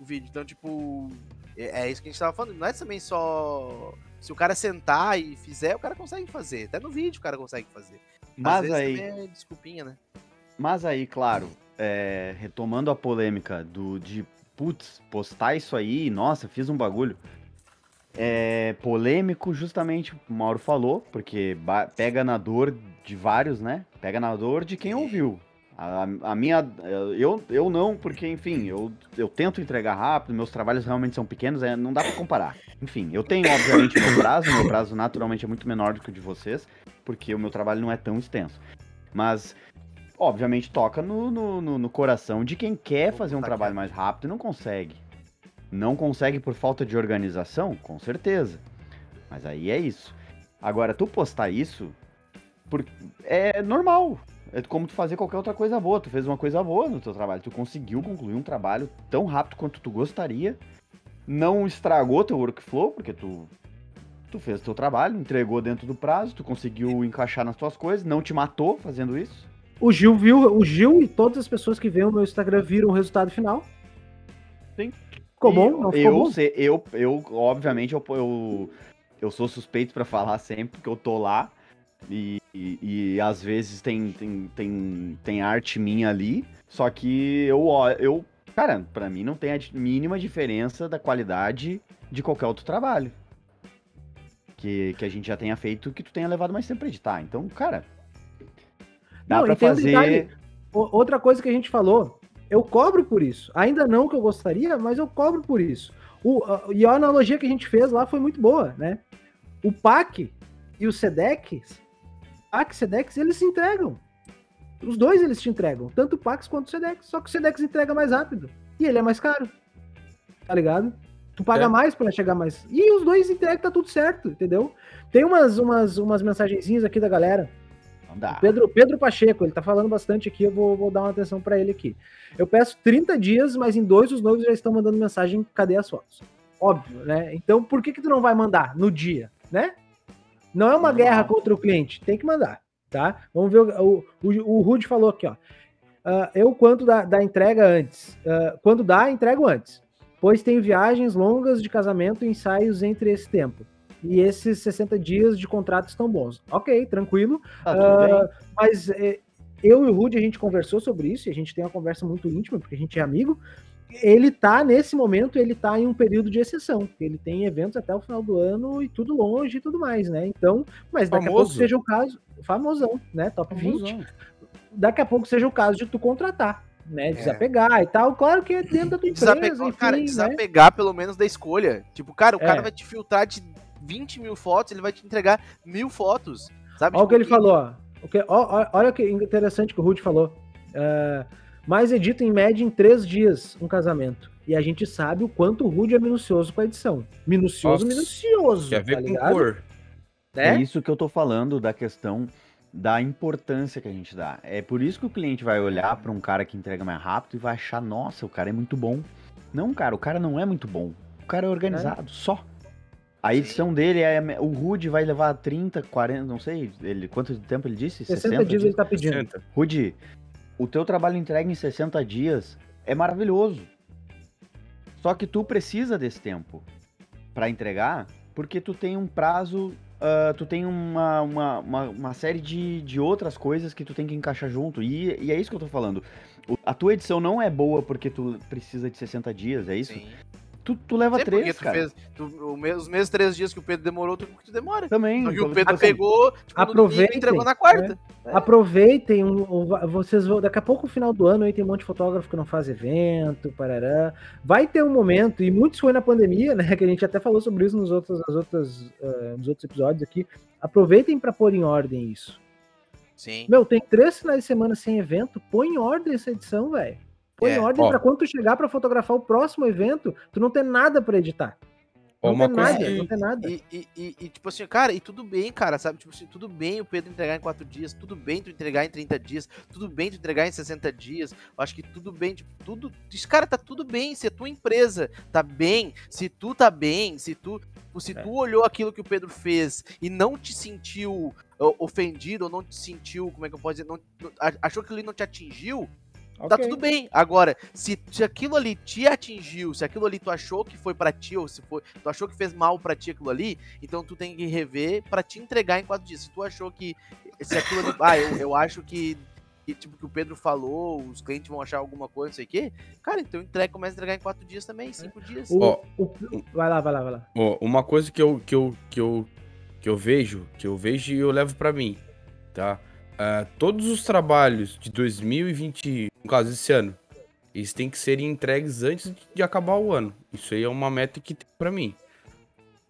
O vídeo. Então, tipo, é, é isso que a gente tava falando. Não é também só. Se o cara sentar e fizer, o cara consegue fazer. Até no vídeo o cara consegue fazer. Mas aí, é desculpinha, né? Mas aí, claro, é, retomando a polêmica do de putz, postar isso aí, nossa, fiz um bagulho. É polêmico, justamente, o Mauro falou, porque pega na dor de vários, né? Pega na dor de quem ouviu. A, a minha. Eu, eu não, porque, enfim, eu, eu tento entregar rápido, meus trabalhos realmente são pequenos, é, não dá pra comparar. Enfim, eu tenho, obviamente, meu prazo, meu prazo naturalmente é muito menor do que o de vocês, porque o meu trabalho não é tão extenso. Mas obviamente toca no, no, no- no coração de quem quer fazer um trabalho quieto. mais rápido e não consegue. Não consegue por falta de organização? Com certeza. Mas aí é isso. Agora, tu postar isso por... é normal. É como tu fazer qualquer outra coisa boa. Tu fez uma coisa boa no teu trabalho. Tu conseguiu concluir um trabalho tão rápido quanto tu gostaria. Não estragou teu workflow, porque tu, tu fez teu trabalho, entregou dentro do prazo, tu conseguiu encaixar nas tuas coisas, não te matou fazendo isso. O Gil viu, o Gil e todas as pessoas que veem o meu Instagram viram o resultado final. Sim. Ficou bom? Não ficou eu, bom? sei- eu, eu, obviamente, eu, eu, eu sou suspeito pra falar sempre, porque eu tô lá. E, e, e às vezes tem, tem, tem, tem arte minha ali. Só que eu, eu, cara, pra mim não tem a mínima diferença da qualidade de qualquer outro trabalho. Que, que a gente já tenha feito, que tu tenha levado mais tempo pra editar. Então, cara. Dá Não, pra um fazer. detalhe. O- Outra coisa que a gente falou, eu cobro por isso. Ainda não que eu gostaria, mas eu cobro por isso. O, a- e a analogia que a gente fez lá foi muito boa, né? O PAC e o SEDEX, PAC e SEDEX, eles se entregam. Os dois eles te entregam, tanto o PAX quanto o SEDEX. Só que o SEDEX entrega mais rápido. E ele é mais caro. Tá ligado? Tu paga É. mais pra chegar mais. E os dois entregam, tá tudo certo, entendeu? Tem umas, umas, umas mensagenzinhas aqui da galera. Não dá. Pedro, Pedro Pacheco, ele tá falando bastante aqui, eu vou, vou dar uma atenção pra ele aqui. Eu peço 30 dias, mas em dois os noivos já estão mandando mensagem, cadê as fotos? Óbvio, né? Então por que que tu não vai mandar no dia, né? Não é uma guerra contra o cliente, tem que mandar, tá? Vamos ver, o, o, o Rude falou aqui, ó. Ah, eu, quanto da, da entrega antes? Ah, quando dá, entrego antes. Pois tem viagens longas de casamento e ensaios entre esse tempo. E esses 60 dias de contrato estão bons. Ok, tranquilo. Tá tudo bem. mas é, eu e o Rude, a gente conversou sobre isso, e a gente tem uma conversa muito íntima, porque a gente é amigo, ele tá, nesse momento, ele tá em um período de exceção. Ele tem eventos até o final do ano e tudo longe e tudo mais, né? Então, mas daqui Famoso. a pouco seja o caso, famosão, né? Top 20. Famosão. Daqui a pouco seja o caso de tu contratar, né? É. Desapegar e tal. Claro que é dentro da tua empresa, Desapegar, enfim, cara, né? desapegar pelo menos da escolha. Tipo, cara, o É. cara vai te filtrar de 20 mil fotos, ele vai te entregar mil fotos. Sabe? Olha o Tipo, que ele falou, ó. O que- ó, ó, Olha que interessante que o Rude falou. É, mais edita em média em três dias um casamento. E a gente sabe o quanto o Rude é minucioso com a edição. Minucioso, Nossa. minucioso. Quer ver tá com ligado? cor. É Né? isso que eu tô falando da questão da importância que a gente dá. É por isso que o cliente vai olhar pra um cara que entrega mais rápido e vai achar, nossa, o cara é muito bom. Não, cara, o cara não é muito bom. O cara é organizado, só. A edição dele é. O Rude vai levar 30, 40, não sei. Ele, quanto tempo ele disse? 60, dias ele tá pedindo. 60. Rude, o teu trabalho entregue em 60 dias é maravilhoso. Só que tu precisa desse tempo pra entregar, porque tu tem um prazo, ah, tu tem uma, uma, uma, uma série de, de outras coisas que tu tem que encaixar junto. E, e é isso que eu tô falando. O- a tua edição não é boa porque tu precisa de 60 dias, é isso? Sim. Tu, tu leva Sei três, tu cara. fez tu- o os mesmos três dias que o Pedro demorou, tu, tu demora. Também. Só que então, o Pedro tipo assim, pegou, tipo, aproveitem, e entregou na quarta. Aproveitem, um- um- vocês vão. Daqui a pouco, no final do ano, aí tem um monte de fotógrafo que não faz evento, parará. Vai ter um momento, e muitos foi na pandemia, né? Que a gente até falou sobre isso nos outros, nas outras, ah, nos outros episódios aqui. Aproveitem para pôr em ordem isso. Sim. Meu, tem três finais de semana sem evento, põe em ordem essa edição, velho. Põe É, em ordem ó. pra quando tu chegar pra fotografar o próximo evento, tu não tem nada pra editar. Não uma tem coisa nada, que- não tem nada. E, e, e- e, tipo assim, cara, e tudo bem, cara, sabe? Tipo assim, tudo bem o Pedro entregar em 4 dias, tudo bem tu entregar em 30 dias, tudo bem tu entregar em 60 dias. Acho que tudo bem, tipo, tudo. Cara, tá tudo bem. Se a tua empresa tá bem, se tu tá bem, se tu. Se É. tu olhou aquilo que o Pedro fez e não te sentiu ofendido, ou não te sentiu, como é que eu posso dizer, não, achou que ele não te atingiu, Tá Ok. tudo bem. Agora, se, se aquilo ali te atingiu, se aquilo ali tu achou que foi pra ti, ou se foi, tu achou que fez mal pra ti aquilo ali, então tu tem que rever pra te entregar em quatro dias. Se tu achou que. Se aquilo ali. Ah, eu, eu acho que. que, tipo, que o Pedro falou, os clientes vão achar alguma coisa, não sei o quê. Cara, então entrega, começa a entregar em quatro dias também, cinco dias. O- o- vai lá, vai lá, vai lá. Ó, uma coisa que eu, que eu, que eu, que eu vejo, que eu vejo e eu levo pra mim, tá? Ah, todos os trabalhos de 2020, no caso esse ano, eles têm que serem entregues antes de acabar o ano. Isso aí é uma meta que tem pra mim.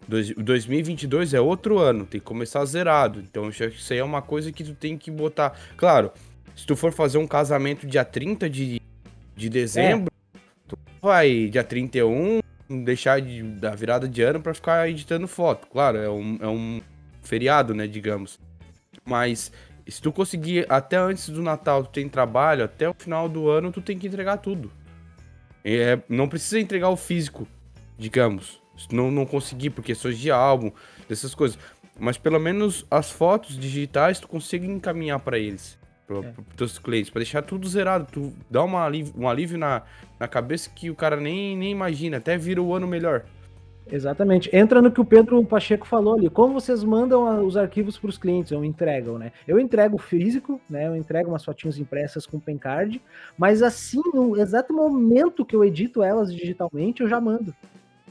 Dois, o 2022 é outro ano, tem que começar zerado. Então isso aí é uma coisa que tu tem que botar. Claro, se tu for fazer um casamento dia 30 de, de dezembro, tu vai dia 31 deixar de, da virada de ano pra ficar editando foto. Claro, é um, é um feriado, né, digamos. Mas se tu conseguir até antes do Natal, tu tem trabalho, até o final do ano tu tem que entregar tudo. É, não precisa entregar o físico, digamos. Se tu não, não conseguir por questões de álbum, dessas coisas. Mas pelo menos as fotos digitais tu consegue encaminhar pra eles. Para É. os teus clientes, pra deixar tudo zerado, tu dá uma alívio, um alívio na, na cabeça que o cara nem, nem imagina, até vira o ano melhor. Exatamente. Entra no que o Pedro Pacheco falou ali. Como vocês mandam os arquivos para os clientes, ou entregam, né? Eu entrego físico, né? Eu entrego umas fotinhas impressas com pen card, mas assim, no exato momento que eu edito elas digitalmente, eu já mando.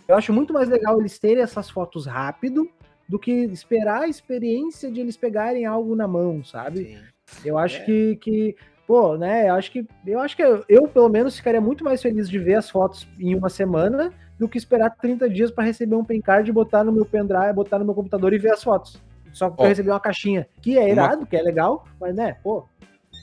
Eu acho muito mais legal eles terem essas fotos rápido do que esperar a experiência de eles pegarem algo na mão, sabe? Sim. Eu acho É. que, que, pô, né? Eu acho que eu acho que eu, eu, pelo menos ficaria muito mais feliz de ver as fotos em uma semana do que esperar 30 dias para receber um pen card, botar no meu pendrive, botar no meu computador e ver as fotos. Só pra Ó. receber uma caixinha, que é Uma- irado, que é legal, mas né, pô,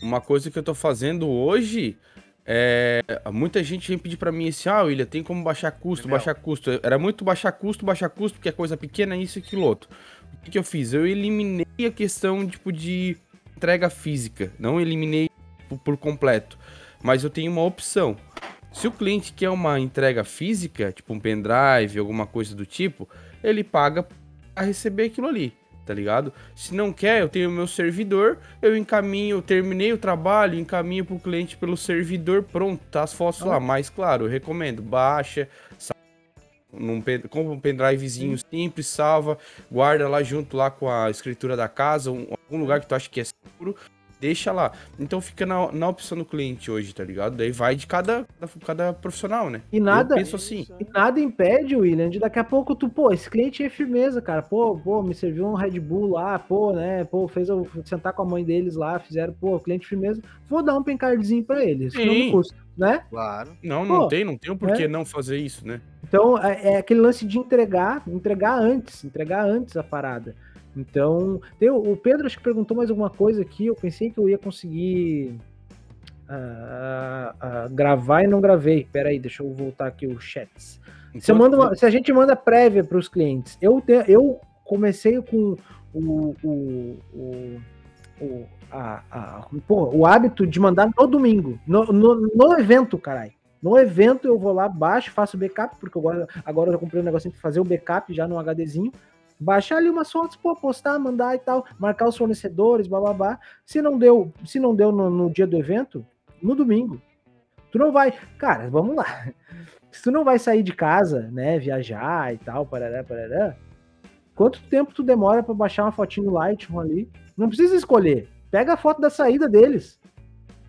Uma coisa que eu tô fazendo hoje é. Muita gente vem pedir pra mim assim: ah, William, tem como baixar custo, Meu. baixar custo. Era muito baixar custo, baixar custo, porque é coisa pequena, isso e aquilo outro. O que, que eu fiz? Eu eliminei a questão tipo, de entrega física. Não eliminei por, por completo. Mas eu tenho uma opção. Se o cliente quer uma entrega física, tipo um pendrive, alguma coisa do tipo, ele paga a receber aquilo ali, tá ligado? Se não quer, eu tenho o meu servidor, eu encaminho, eu terminei o trabalho, encaminho pro cliente pelo servidor, pronto, tá as fotos lá. Mas claro, eu recomendo, baixa, salva num compra um pendrivezinho simples, salva, guarda lá junto lá com a escritura da casa, um- algum lugar que tu acha que é seguro. Deixa lá. Então fica na, na opção do cliente hoje, tá ligado? Daí vai de cada, cada profissional, né? E nada, Eu penso assim. e nada impede, William, de daqui a pouco tu, pô, esse cliente é firmeza, cara. Pô, pô, me serviu um Red Bull lá, pô, né? Pô, fez eu sentar com a mãe deles lá, fizeram, pô, cliente firmeza. Vou dar um pencardzinho pra eles. Isso não me Sim. custa, né? Claro. Não, não Pô, tem, não tem o porquê é. não fazer isso, né? Então, é, é aquele lance de entregar, entregar antes, entregar antes a parada. Então, tem o Pedro acho que perguntou mais alguma coisa aqui, eu pensei que eu ia conseguir ah, ah, gravar e não gravei. Pera aí, deixa eu voltar aqui o chats. Se, uma- se a gente manda prévia para os clientes, eu, te- eu comecei com o, o, o, o, a- a- pô, o hábito de mandar no domingo, no, no, no evento, caralho. No evento eu vou lá, baixo, faço backup, porque agora, agora eu comprei um negocinho para fazer o backup já no HDzinho. Baixar ali umas fotos, pô, postar, mandar e tal, marcar os fornecedores, bababá. Se não deu, se não deu no, no dia do evento, no domingo. Tu não vai. Cara, vamos lá. Se tu não vai sair de casa, né, viajar e tal, parará, parará, quanto tempo tu demora pra baixar uma fotinho no Lightroom ali? Não precisa escolher. Pega a foto da saída deles.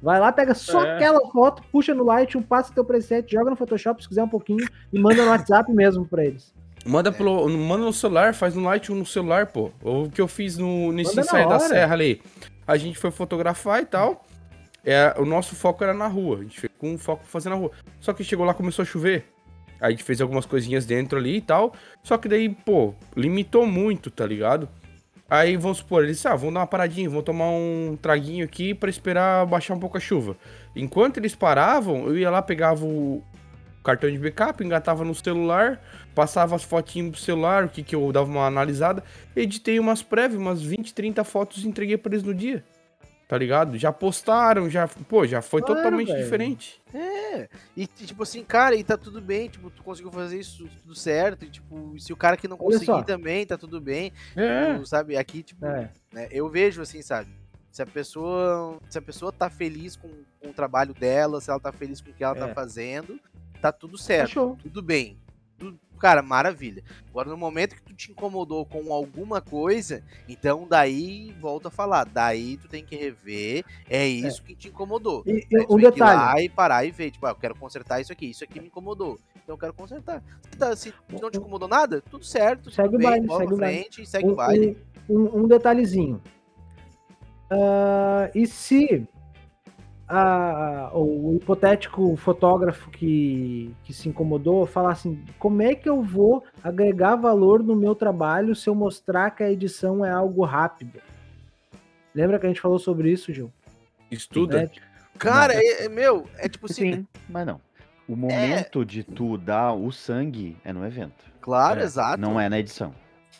Vai lá, pega só É. aquela foto, puxa no Lightroom, passa teu preset, joga no Photoshop se quiser um pouquinho e manda no WhatsApp mesmo pra eles. Manda, pelo, manda no celular, faz no Lightroom no celular, pô. O que eu fiz no, nesse ensaio da serra ali. A gente foi fotografar e tal. É, o nosso foco era na rua. A gente fez com um foco fazer na rua. Só que chegou lá começou a chover. Aí a gente fez algumas coisinhas dentro ali e tal. Só que daí, pô, limitou muito, tá ligado? Aí vamos supor, eles, ah, vão dar uma paradinha, vão tomar um traguinho aqui pra esperar baixar um pouco a chuva. Enquanto eles paravam, eu ia lá, pegava o cartão de backup, engatava no celular, passava as fotinhas pro celular, o que que eu dava uma analisada, editei umas prévias, umas 20, 30 fotos e entreguei pra eles no dia. Tá ligado? Já postaram, já, pô, já foi Claro, totalmente velho. diferente. É. E tipo assim, cara, e tá tudo bem, tipo, tu conseguiu fazer isso tudo certo, e tipo, se o cara que não conseguir também, tá tudo bem. É. Tipo, sabe, aqui, tipo, É. né, eu vejo assim, sabe? Se a pessoa, se a pessoa tá feliz com, com o trabalho dela, se ela tá feliz com o que ela É. tá fazendo, tá tudo certo, tudo bem. Tudo- cara, maravilha. Agora, no momento que tu te incomodou com alguma coisa, então daí volta a falar. Daí tu tem que rever. É isso que te incomodou. E, e tu um tem que ir detalhe. lá e parar e ver, tipo, ah, eu quero consertar isso aqui, isso aqui me incomodou. Então eu quero consertar. Se, tá- se não te incomodou nada, tudo certo, Segue tudo o bem, baile, bola segue o baile. frente, segue o um, baile. um- um detalhezinho. Ah, e se a- o hipotético fotógrafo que, que se incomodou falar assim: como é que eu vou agregar valor no meu trabalho se eu mostrar que a edição é algo rápido? Lembra que a gente falou sobre isso, Gil? Estuda. Né? Cara, é, é- meu, é tipo assim, Sim, mas não. O momento de tu dar o sangue é no evento. claro, É, exato. Não é na edição.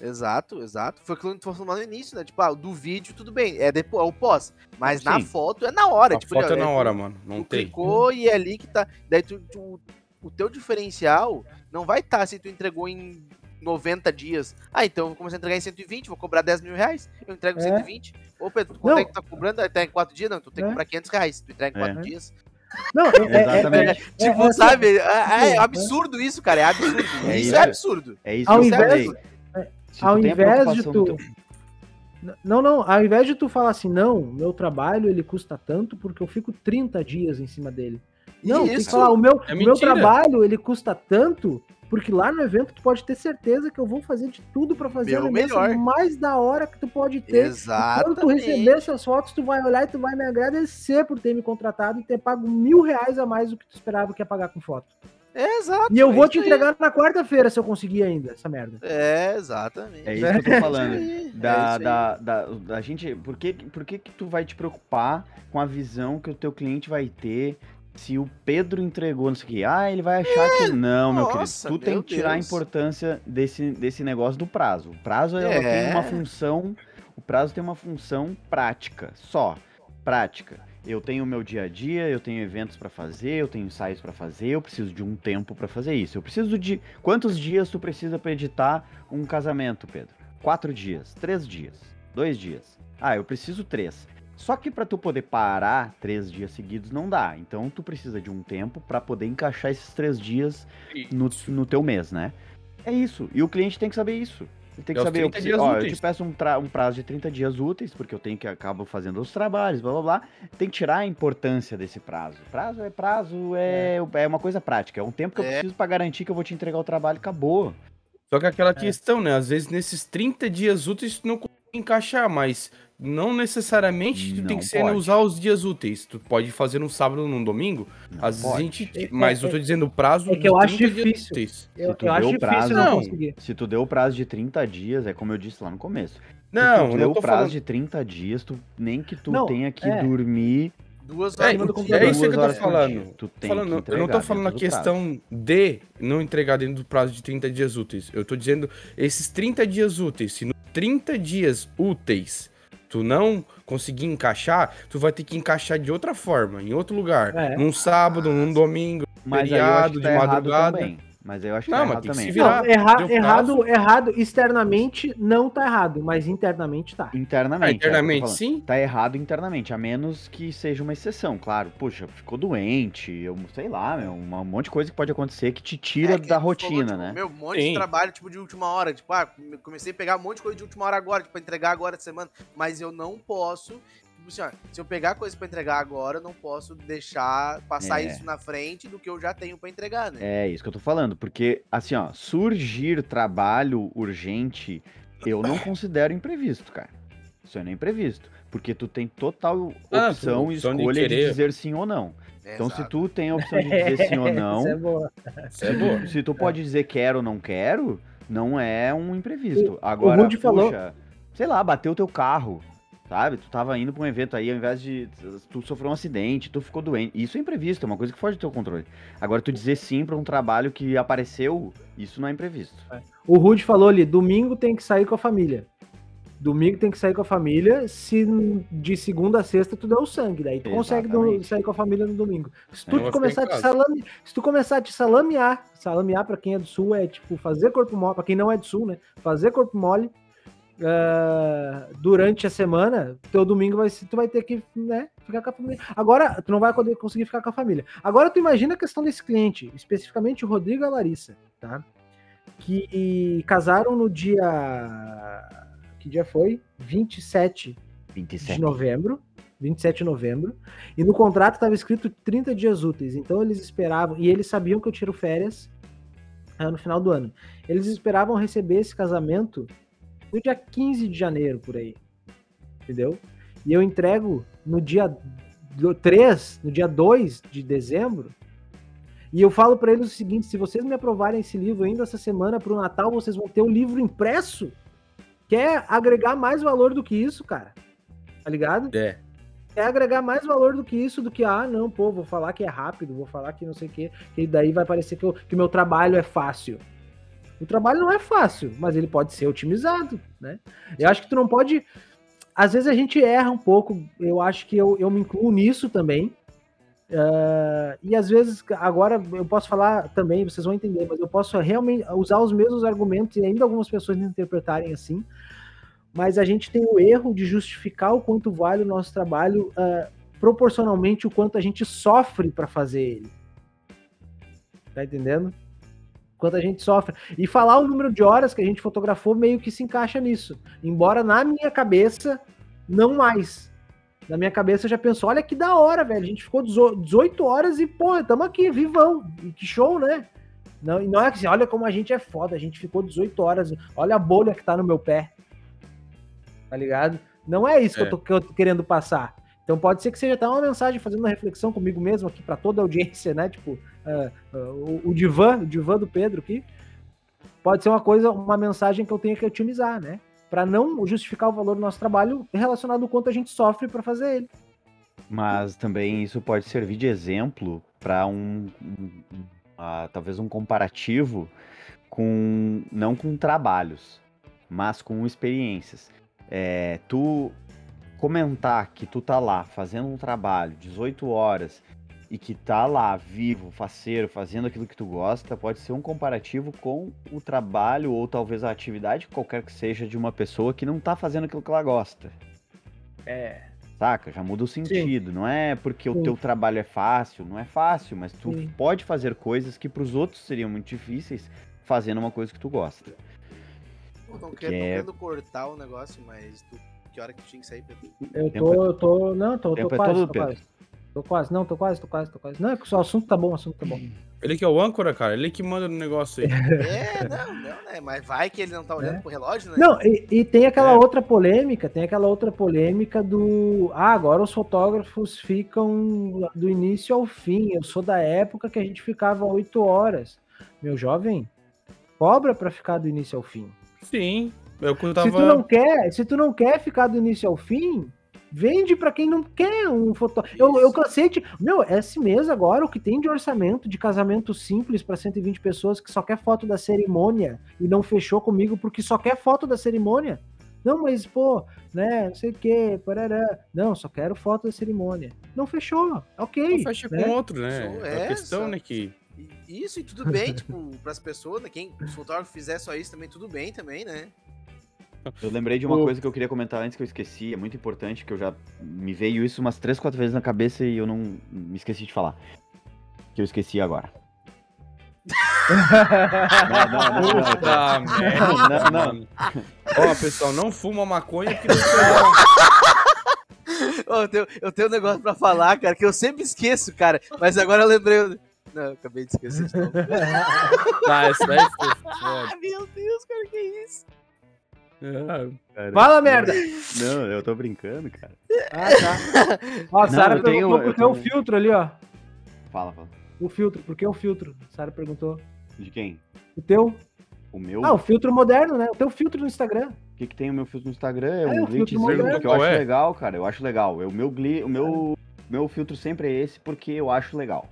Exato, exato. Foi aquilo que tu falou no início, né? Tipo, ah, do vídeo, tudo bem, é depois, é o pós. Mas na Sim. foto é na hora. A tipo, foto é ó, na tu- hora, mano. Não tu tem. clicou e é ali que tá. Daí tu, tu- o teu diferencial não vai estar se tu entregou em 90 dias. Ah, então eu vou começar a entregar em 120, vou cobrar 10 mil reais. Eu entrego em É. 120. Ô, Pedro, quanto Não. é que tu tá cobrando? Tá em 4 dias? Não, tu tem que É. cobrar 500 reais. Tu entrega em 4 É. dias. Não, é, é- é- Exatamente. Tipo, é assim, sabe? É, é Sim, absurdo isso, cara. É absurdo. É isso isso. é absurdo. É isso que eu invés- falei. Se ao invés de tu- teu- Não, não, ao invés de tu falar assim, não, meu trabalho ele custa tanto porque eu fico 30 dias em cima dele. Não, tem que Isso. falar, o meu, É o meu trabalho ele custa tanto porque lá no evento tu pode ter certeza que eu vou fazer de tudo pra fazer Meu lembrança melhor. mais da hora que tu pode ter. Exato. Quando tu receber essas fotos, tu vai olhar e tu vai me agradecer por ter me contratado e ter pago mil reais a mais do que tu esperava que ia pagar com foto. Exato. E eu é vou te aí. entregar na quarta-feira se eu conseguir ainda, essa merda. É, exatamente. É isso que eu tô É falando. aí, Da, é aí. da, da, da gente. Por que, por que que tu vai te preocupar com a visão que o teu cliente vai ter se o Pedro entregou, não sei o que? Ah, ele vai achar que não, meu querido. nossa, Tu tem meu que tirar a Deus. importância desse, desse negócio do prazo. O prazo ela É. tem uma função. O prazo tem uma função prática. Só. Prática. Eu tenho o meu dia a dia, eu tenho eventos pra fazer, eu tenho ensaios pra fazer, eu preciso de um tempo pra fazer isso. Eu preciso de. Quantos dias tu precisa pra editar um casamento, Pedro? Quatro dias, três dias, dois dias. Ah, eu preciso três. Só que pra tu poder parar três dias seguidos não dá. Então tu precisa de um tempo pra poder encaixar esses três dias no, no teu mês, né? É isso. E o cliente tem que saber isso. Tem que É saber, eu, 30 preciso- dias ó, eu te peço um, tra- um prazo de 30 dias úteis, porque eu tenho que acabo fazendo os trabalhos, blá blá blá. Tem que tirar a importância desse prazo. Prazo é prazo, é, é. uma coisa prática. É um tempo que eu É. preciso pra garantir que eu vou te entregar o trabalho acabou. Só que aquela questão, né? Às vezes nesses 30 dias úteis tu não consegue encaixar, mas não necessariamente tu tem Não que ser pode. usar os dias úteis. Tu pode fazer num sábado ou num domingo. Não Às vezes a gente. É- Mas é- eu tô dizendo o prazo. é que eu de acho 30 dias difícil. úteis. Eu, tu eu acho deu difícil prazo- não Não. conseguir. Se tu deu o prazo de 30 dias, é como eu disse lá no começo. Se Não, tu eu deu não o prazo falando. de 30 dias, tu, nem que tu Não, tenha que é. dormir Duas É, horas é computador. isso que eu tô falando. Tu tem Falando- que eu não tô falando prazo. questão de não entregar dentro do prazo de 30 dias úteis. Eu tô dizendo esses 30 dias úteis. Se no 30 dias úteis tu não conseguir encaixar, tu vai ter que encaixar de outra forma, em outro lugar. É. Num sábado, num domingo. Mas feriado, de tá madrugada. Mas eu acho que Não, tá errado que também. virar. Não, erra- errado, errado externamente não tá errado, mas internamente tá. Internamente. Ah, é que internamente falando. sim. Tá errado internamente, a menos que seja uma exceção, claro. Puxa, ficou doente, eu sei lá, meu, um monte de coisa que pode acontecer que te tira É, que da ele falou, rotina, tipo, né? Meu, um monte Sim. de trabalho, tipo, de última hora. Tipo, ah, comecei a pegar um monte de coisa de última hora agora, tipo, pra entregar agora de semana. Mas eu não posso. Tipo assim, ó, se eu pegar coisa pra entregar agora, eu não posso deixar passar É. isso na frente do que eu já tenho pra entregar, né? É isso que eu tô falando, porque assim, ó, surgir trabalho urgente, eu não considero imprevisto, cara. Isso é imprevisto, porque tu tem total Ah, opção tu- e de escolha de, querer. dizer sim ou não. Então, se Exato. tu tem a opção de dizer sim ou não, Isso é boa. Isso é boa. se tu pode dizer quero ou não quero, não é um imprevisto. Agora, Rudy falou- puxa, sei lá, bateu o teu carro, sabe? Tu tava indo pra um evento aí, ao invés de tu sofreu um acidente, tu ficou doente. Isso é imprevisto, é uma coisa que foge do teu controle. Agora, tu dizer sim pra um trabalho que apareceu, isso não é imprevisto. O Rude falou ali, domingo tem que sair com a família. Domingo tem que sair com a família, se de segunda a sexta tu der o sangue, daí tu consegue Exatamente. sair com a família no domingo. Se tu vou começar a te salame, se tu começar a te salamear, salamear pra quem é do sul é tipo fazer corpo mole, pra quem não é do sul, né? Fazer corpo mole ah, durante a semana, teu domingo vai ser, tu vai ter que, né, ficar com a família. Agora, tu não vai conseguir ficar com a família. Agora tu imagina a questão desse cliente, especificamente o Rodrigo e a Larissa, tá? Que casaram no dia que dia foi? 27 de 27. novembro. 27 de novembro. E no contrato estava escrito 30 dias úteis. Então eles esperavam, e eles sabiam que eu tiro férias ah, no final do ano. Eles esperavam receber esse casamento no dia 15 de janeiro, por aí. Entendeu? E eu entrego no dia 3, no dia 2 de dezembro. E eu falo para eles o seguinte: se vocês me aprovarem esse livro ainda essa semana para o Natal, vocês vão ter o livro impresso. Quer agregar mais valor do que isso, cara? Tá ligado? É. é agregar mais valor do que isso, do que, ah, não, pô, vou falar que é rápido, vou falar que não sei o quê, que daí vai parecer que o que o meu trabalho é fácil. O trabalho não é fácil, mas ele pode ser otimizado, né? Eu acho que tu não pode. Às vezes a gente erra um pouco, eu acho que eu, eu me incluo nisso também. Ah, e às vezes, agora eu posso falar também, vocês vão entender, mas eu posso realmente usar os mesmos argumentos e ainda algumas pessoas interpretarem assim mas a gente tem o erro de justificar o quanto vale o nosso trabalho ah, proporcionalmente o quanto a gente sofre para fazer ele. Tá entendendo? Quanto a gente sofre. E falar o número de horas que a gente fotografou meio que se encaixa nisso. Embora na minha cabeça, não mais. Na minha cabeça eu já penso, olha que da hora, velho. A gente ficou 18 horas e, pô, estamos aqui, vivão. E que show, né? Não, não é que assim, olha como a gente é foda, a gente ficou 18 horas, olha a bolha que tá no meu pé tá ligado? Não é isso É. que, eu tô, que eu tô querendo passar. Então pode ser que seja até uma mensagem fazendo uma reflexão comigo mesmo aqui para toda a audiência, né? Tipo, ah, o, o divã, o divã do Pedro aqui, pode ser uma coisa, uma mensagem que eu tenha que otimizar, né? Para não justificar o valor do nosso trabalho relacionado ao quanto a gente sofre para fazer ele. Mas também isso pode servir de exemplo para um, um- ah, talvez um comparativo com não com trabalhos, mas com experiências. É, tu comentar que tu tá lá fazendo um trabalho 18 horas e que tá lá vivo, faceiro, fazendo aquilo que tu gosta, pode ser um comparativo com o trabalho ou talvez a atividade qualquer que seja de uma pessoa que não tá fazendo aquilo que ela gosta. É. Saca? Já muda o sentido. Não é porque o Sim. teu trabalho é fácil, não é fácil, mas tu Sim. pode fazer coisas que pros outros seriam muito difíceis fazendo uma coisa que tu gosta. Pô, não, quero, não é- querendo cortar o negócio, mas tu, que hora que tinha que sair, Pedro? Eu Tempo tô, eu tô. Não, tô, tô tempo é quase, todo, tô Pedro. quase. Tô quase, não, tô quase, tô quase, tô quase. Não, é que só o assunto tá bom, o assunto tá bom. Ele que é o âncora, cara. Ele que manda no negócio aí. É, não, não, né? Mas vai que ele não tá olhando É. pro relógio, né? Não, e, e tem aquela É. outra polêmica, tem aquela outra polêmica do. Ah, agora os fotógrafos ficam do início ao fim. Eu sou da época que a gente ficava oito horas. Meu jovem, cobra pra ficar do início ao fim. Sim. Eu que Se tu tava. não quer, se tu não quer ficar do início ao fim, vende pra quem não quer um fotógrafo. Eu, eu cansei de. Meu, esse mês agora, o que tem de orçamento de casamento simples pra 120 pessoas que só quer foto da cerimônia e não fechou comigo porque só quer foto da cerimônia. Não, mas, pô, né, não sei o que, parará. Não, só quero foto da cerimônia. Não fechou, ok. Não fecha né? com outro, né? Sou a essa. questão, né, que. Isso, e tudo bem, tipo, pras pessoas, né? Quem os fotógrafos fizer só isso também, tudo bem também, né? Eu lembrei de uma O- coisa que eu queria comentar antes que eu esqueci, é muito importante, que eu já me veio isso umas três, quatro vezes na cabeça e eu não me esqueci de falar. Que eu esqueci agora. Não, não, não, não, Puta merda. Não, não. Ó, pessoal, não fuma maconha que não. Ô, eu, tenho, eu tenho um negócio pra falar, cara, que eu sempre esqueço, cara. Mas agora eu lembrei. Não, eu acabei de esquecer de novo. Tá, isso daí foda. Ah, meu Deus, cara, que isso? É, Cara, Fala merda! Não, eu tô brincando, cara. Ah, tá. Ó, Não, Sara eu tenho- perguntou eu por que o tenho- filtro ali, ó. Fala, fala. O filtro, por que o filtro? A Sara perguntou. De quem? O teu? O meu? Ah, o filtro moderno, né? O teu filtro no Instagram. O que, que tem o meu filtro no Instagram? É É, um glitchzinho que eu acho é? legal, cara. Eu acho legal. Eu, o meu, gli, o meu, meu filtro sempre é esse porque eu acho legal.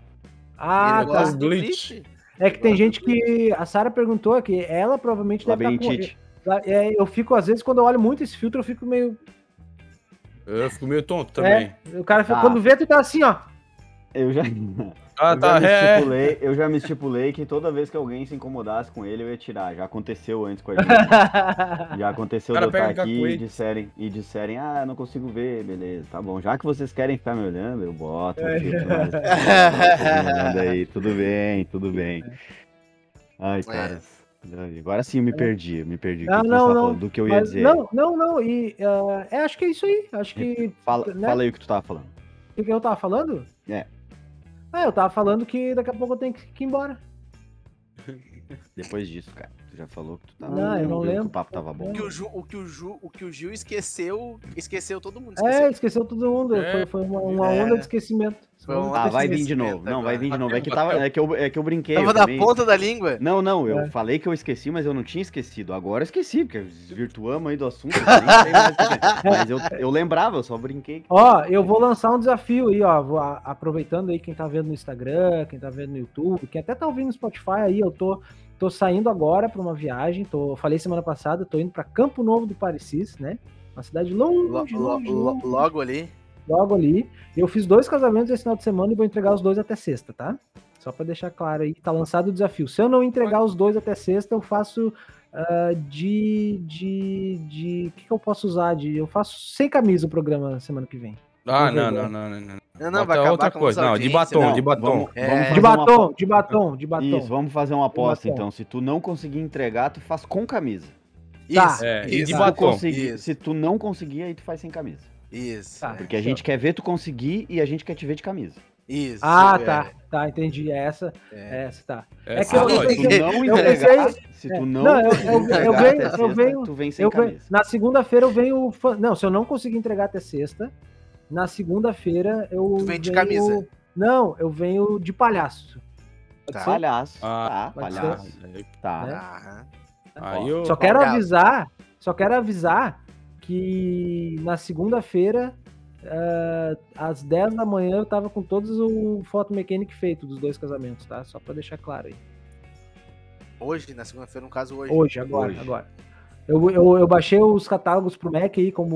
Ah, Ele tá. glitch. glitch. É que tem gente que. A Sara perguntou que ela provavelmente deve estar com. É, eu fico, às vezes, quando eu olho muito esse filtro, eu fico meio. Eu fico meio tonto também. O cara, fica- Ah. quando vê, tu tá assim, ó. Eu já, Ah, eu, tá, já me é. estipulei, eu já me estipulei que toda vez que alguém se incomodasse com ele, eu ia tirar. Já aconteceu antes com a gente. Já aconteceu de eu estar pega aqui e disserem, e disserem, ah, não consigo ver, beleza, tá bom. Já que vocês querem ficar me olhando, eu boto o filtro mais. Vocês me olhando aí, tudo bem, tudo bem. Ai, cara. Agora sim eu me perdi, eu me perdi. Que Não, não, não. Do que eu ia Mas, dizer. não, não, não. E ah, é, acho que é isso aí. Acho que. Fala, né? fala aí o que tu tava falando. O que eu tava falando? É. Ah, eu tava falando que daqui a pouco eu tenho que ir embora. Depois disso, cara. Tu já falou que tu tava. Não, eu não viu que lembro. O papo tava bom. O que o, Ju, o, que o, Ju, o que o Gil esqueceu, esqueceu todo mundo. É, Esqueceu. esqueceu todo mundo. É. Foi, foi uma, uma É. onda de esquecimento. Foi uma Ah, vai vir de novo. Não, vai vir de novo. É que, tava, é que, eu, é que eu brinquei. Tava eu na também- ponta da língua. Não, não, eu É. falei que eu esqueci, mas eu não tinha esquecido. Agora eu esqueci, porque desvirtuamos aí do assunto. eu nem sei mais o que é. mas eu, eu lembrava, eu só brinquei. Ó, eu vou lançar um desafio aí, ó. Vou, a- aproveitando aí quem tá vendo no Instagram, quem tá vendo no YouTube, quem até tá ouvindo no Spotify aí, eu tô, tô saindo agora pra uma viagem. Tô, falei semana passada, tô indo pra Campo Novo do Parecis, né? Uma cidade Lo- longe, lo- longe, lo- longe, logo ali. logo ali. Eu fiz dois casamentos esse final de semana e vou entregar os dois até sexta, tá? Só pra deixar claro aí, tá lançado o desafio. Se eu não entregar os dois até sexta, eu faço ah, de. de. de. O que, que eu posso usar? De, eu faço sem camisa o programa semana que vem. Ah, não, não, não, não, não. Não, não, vai acabar outra coisa. Não, de batom, né? de batom. Vamos, É. vamos De fazer uma batom, de batom, de batom. Isso, vamos fazer uma aposta batom. então. Se tu não conseguir entregar, tu faz com camisa. Tá. Isso, É, e isso, de Se tu, batom. conseguir, Isso. se tu não conseguir, aí tu faz sem camisa. Isso. Tá. é, Porque a gente quer ver tu conseguir e a gente quer te ver de camisa. Isso. Ah, é, tá. Tá, entendi. É essa. é. É essa, tá. É, É que eu- só eu nós. Se tu não eu entregar, pensei- se é. tu não, Não, eu- eu- venho- eu sexta, venho- tu vem sem Eu, camisa. na segunda-feira eu venho. Não, se eu não conseguir entregar até sexta, na segunda-feira eu. Tu vem de venho- camisa. Não, eu venho de palhaço. Tá. Palhaço. Ah, tá, ser. palhaço. Tá. Né? Ah, Aí eu. Só quero avisar, só quero avisar que na segunda-feira, ah, às 10 da manhã, eu tava com todos o foto mechanic feito dos dois casamentos, tá? Só pra deixar claro aí. hoje, na segunda-feira, no caso hoje. Hoje, agora, Hoje. agora. Eu, eu, eu baixei os catálogos pro Mac aí, como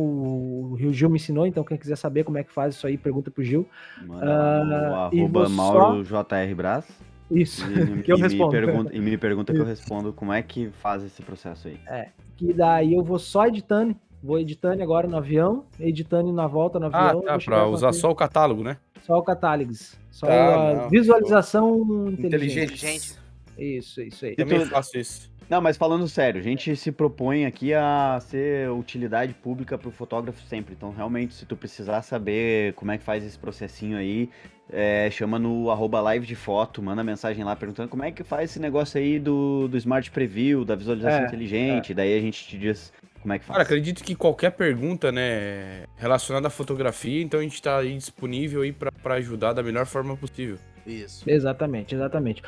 o Rio Gil me ensinou, então quem quiser saber como é que faz isso aí, pergunta pro Gil. Manda lá no Ah, e arroba vou só- Mauro JR Brás. Isso, E, me- que eu e me respondo. pergunta, e me pergunta que eu respondo como é que faz esse processo aí. Que daí eu vou só editando, vou editando agora no avião, editando na volta no Ah, avião. tá, vou chegar pra usar só o catálogo, né? Só o catálogos. Só Tá, a não. visualização inteligente. Inteligente. Inteligente. Isso, isso aí. Também tu- faço isso. Não, mas falando sério, a gente se propõe aqui a ser utilidade pública pro fotógrafo sempre. Então, realmente, se tu precisar saber como é que faz esse processinho aí, é, chama no arroba live de foto, manda mensagem lá perguntando como é que faz esse negócio aí do, do Smart Preview, da visualização É, inteligente. Daí a gente te diz como é que faz. Cara, acredito que qualquer pergunta, né, relacionada à fotografia, então a gente tá aí disponível aí pra, pra ajudar da melhor forma possível. Isso. Exatamente, exatamente.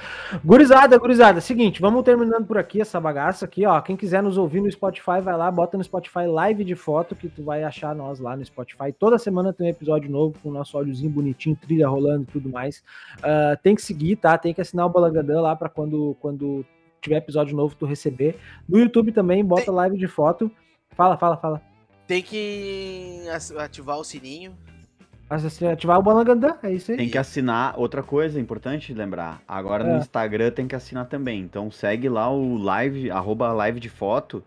Gurizada, gurizada, seguinte, vamos terminando por aqui essa bagaça aqui, ó. Quem quiser nos ouvir no Spotify, vai lá, bota no Spotify live de foto, que tu vai achar nós lá no Spotify. Toda semana tem um episódio novo com o nosso áudiozinho bonitinho, trilha rolando e tudo mais. Ah, tem que seguir, tá? Tem que assinar o Balagadã lá para quando, quando tiver episódio novo tu receber. No YouTube também, bota live de foto. Fala, fala, fala. Tem que as- ativar o sininho. Assi- Ativar o Balagadã, é isso aí. Tem que assinar, outra coisa importante lembrar, agora É. no Instagram tem que assinar também, então segue lá o live, arroba live de foto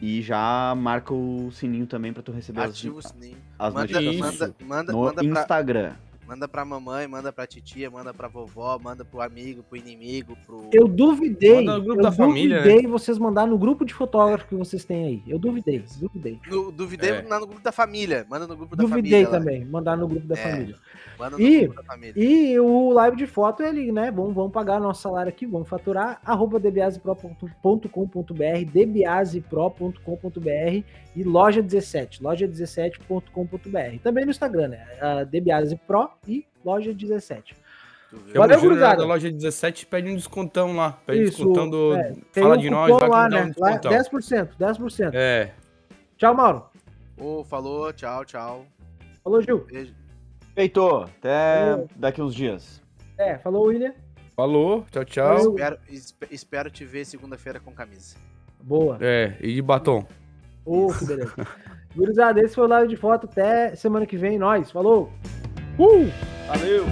e já marca o sininho também pra tu receber as, Ativa o sininho. as Manda, notificações manda, manda, no manda, pra, Instagram. Manda pra mamãe, manda pra titia, manda pra vovó, manda pro amigo, pro inimigo, pro. Eu duvidei, Manda no grupo eu da família, duvidei vocês mandar no grupo de fotógrafo que vocês têm aí. Eu duvidei, duvidei. No, duvidei É. lá no grupo da família. Manda no grupo da Duvidei família. lá. também, mandar no grupo da É. família. Manda no E- grupo da família. E o live de foto, ele, né? Vamos, vamos pagar nosso salário aqui, vamos faturar. Arroba dbiasepro.com.br, dbiasepro.com.br e loja17, loja17.com.br. Também no Instagram, né? A dbiasepro e loja17. Tu viu? Chama Valeu, lá gurizada. da loja 17 e pede um descontão lá. Pede Isso, descontão do. é, Tem Fala um de nós, lá, que dá né? um Lá, descontão. 10%, 10%. É. Tchau, Mauro. Ô, falou, tchau, tchau. Falou, Gil. Beijo. Feito, até Valeu. daqui uns dias. É, falou, William. Falou, tchau, tchau. Espero, espe- espero te ver segunda-feira com camisa. Boa. É, e de batom. Ô, que beleza. Gurizada, esse foi o live de foto. Até semana que vem, nós. Falou! Uh! Valeu!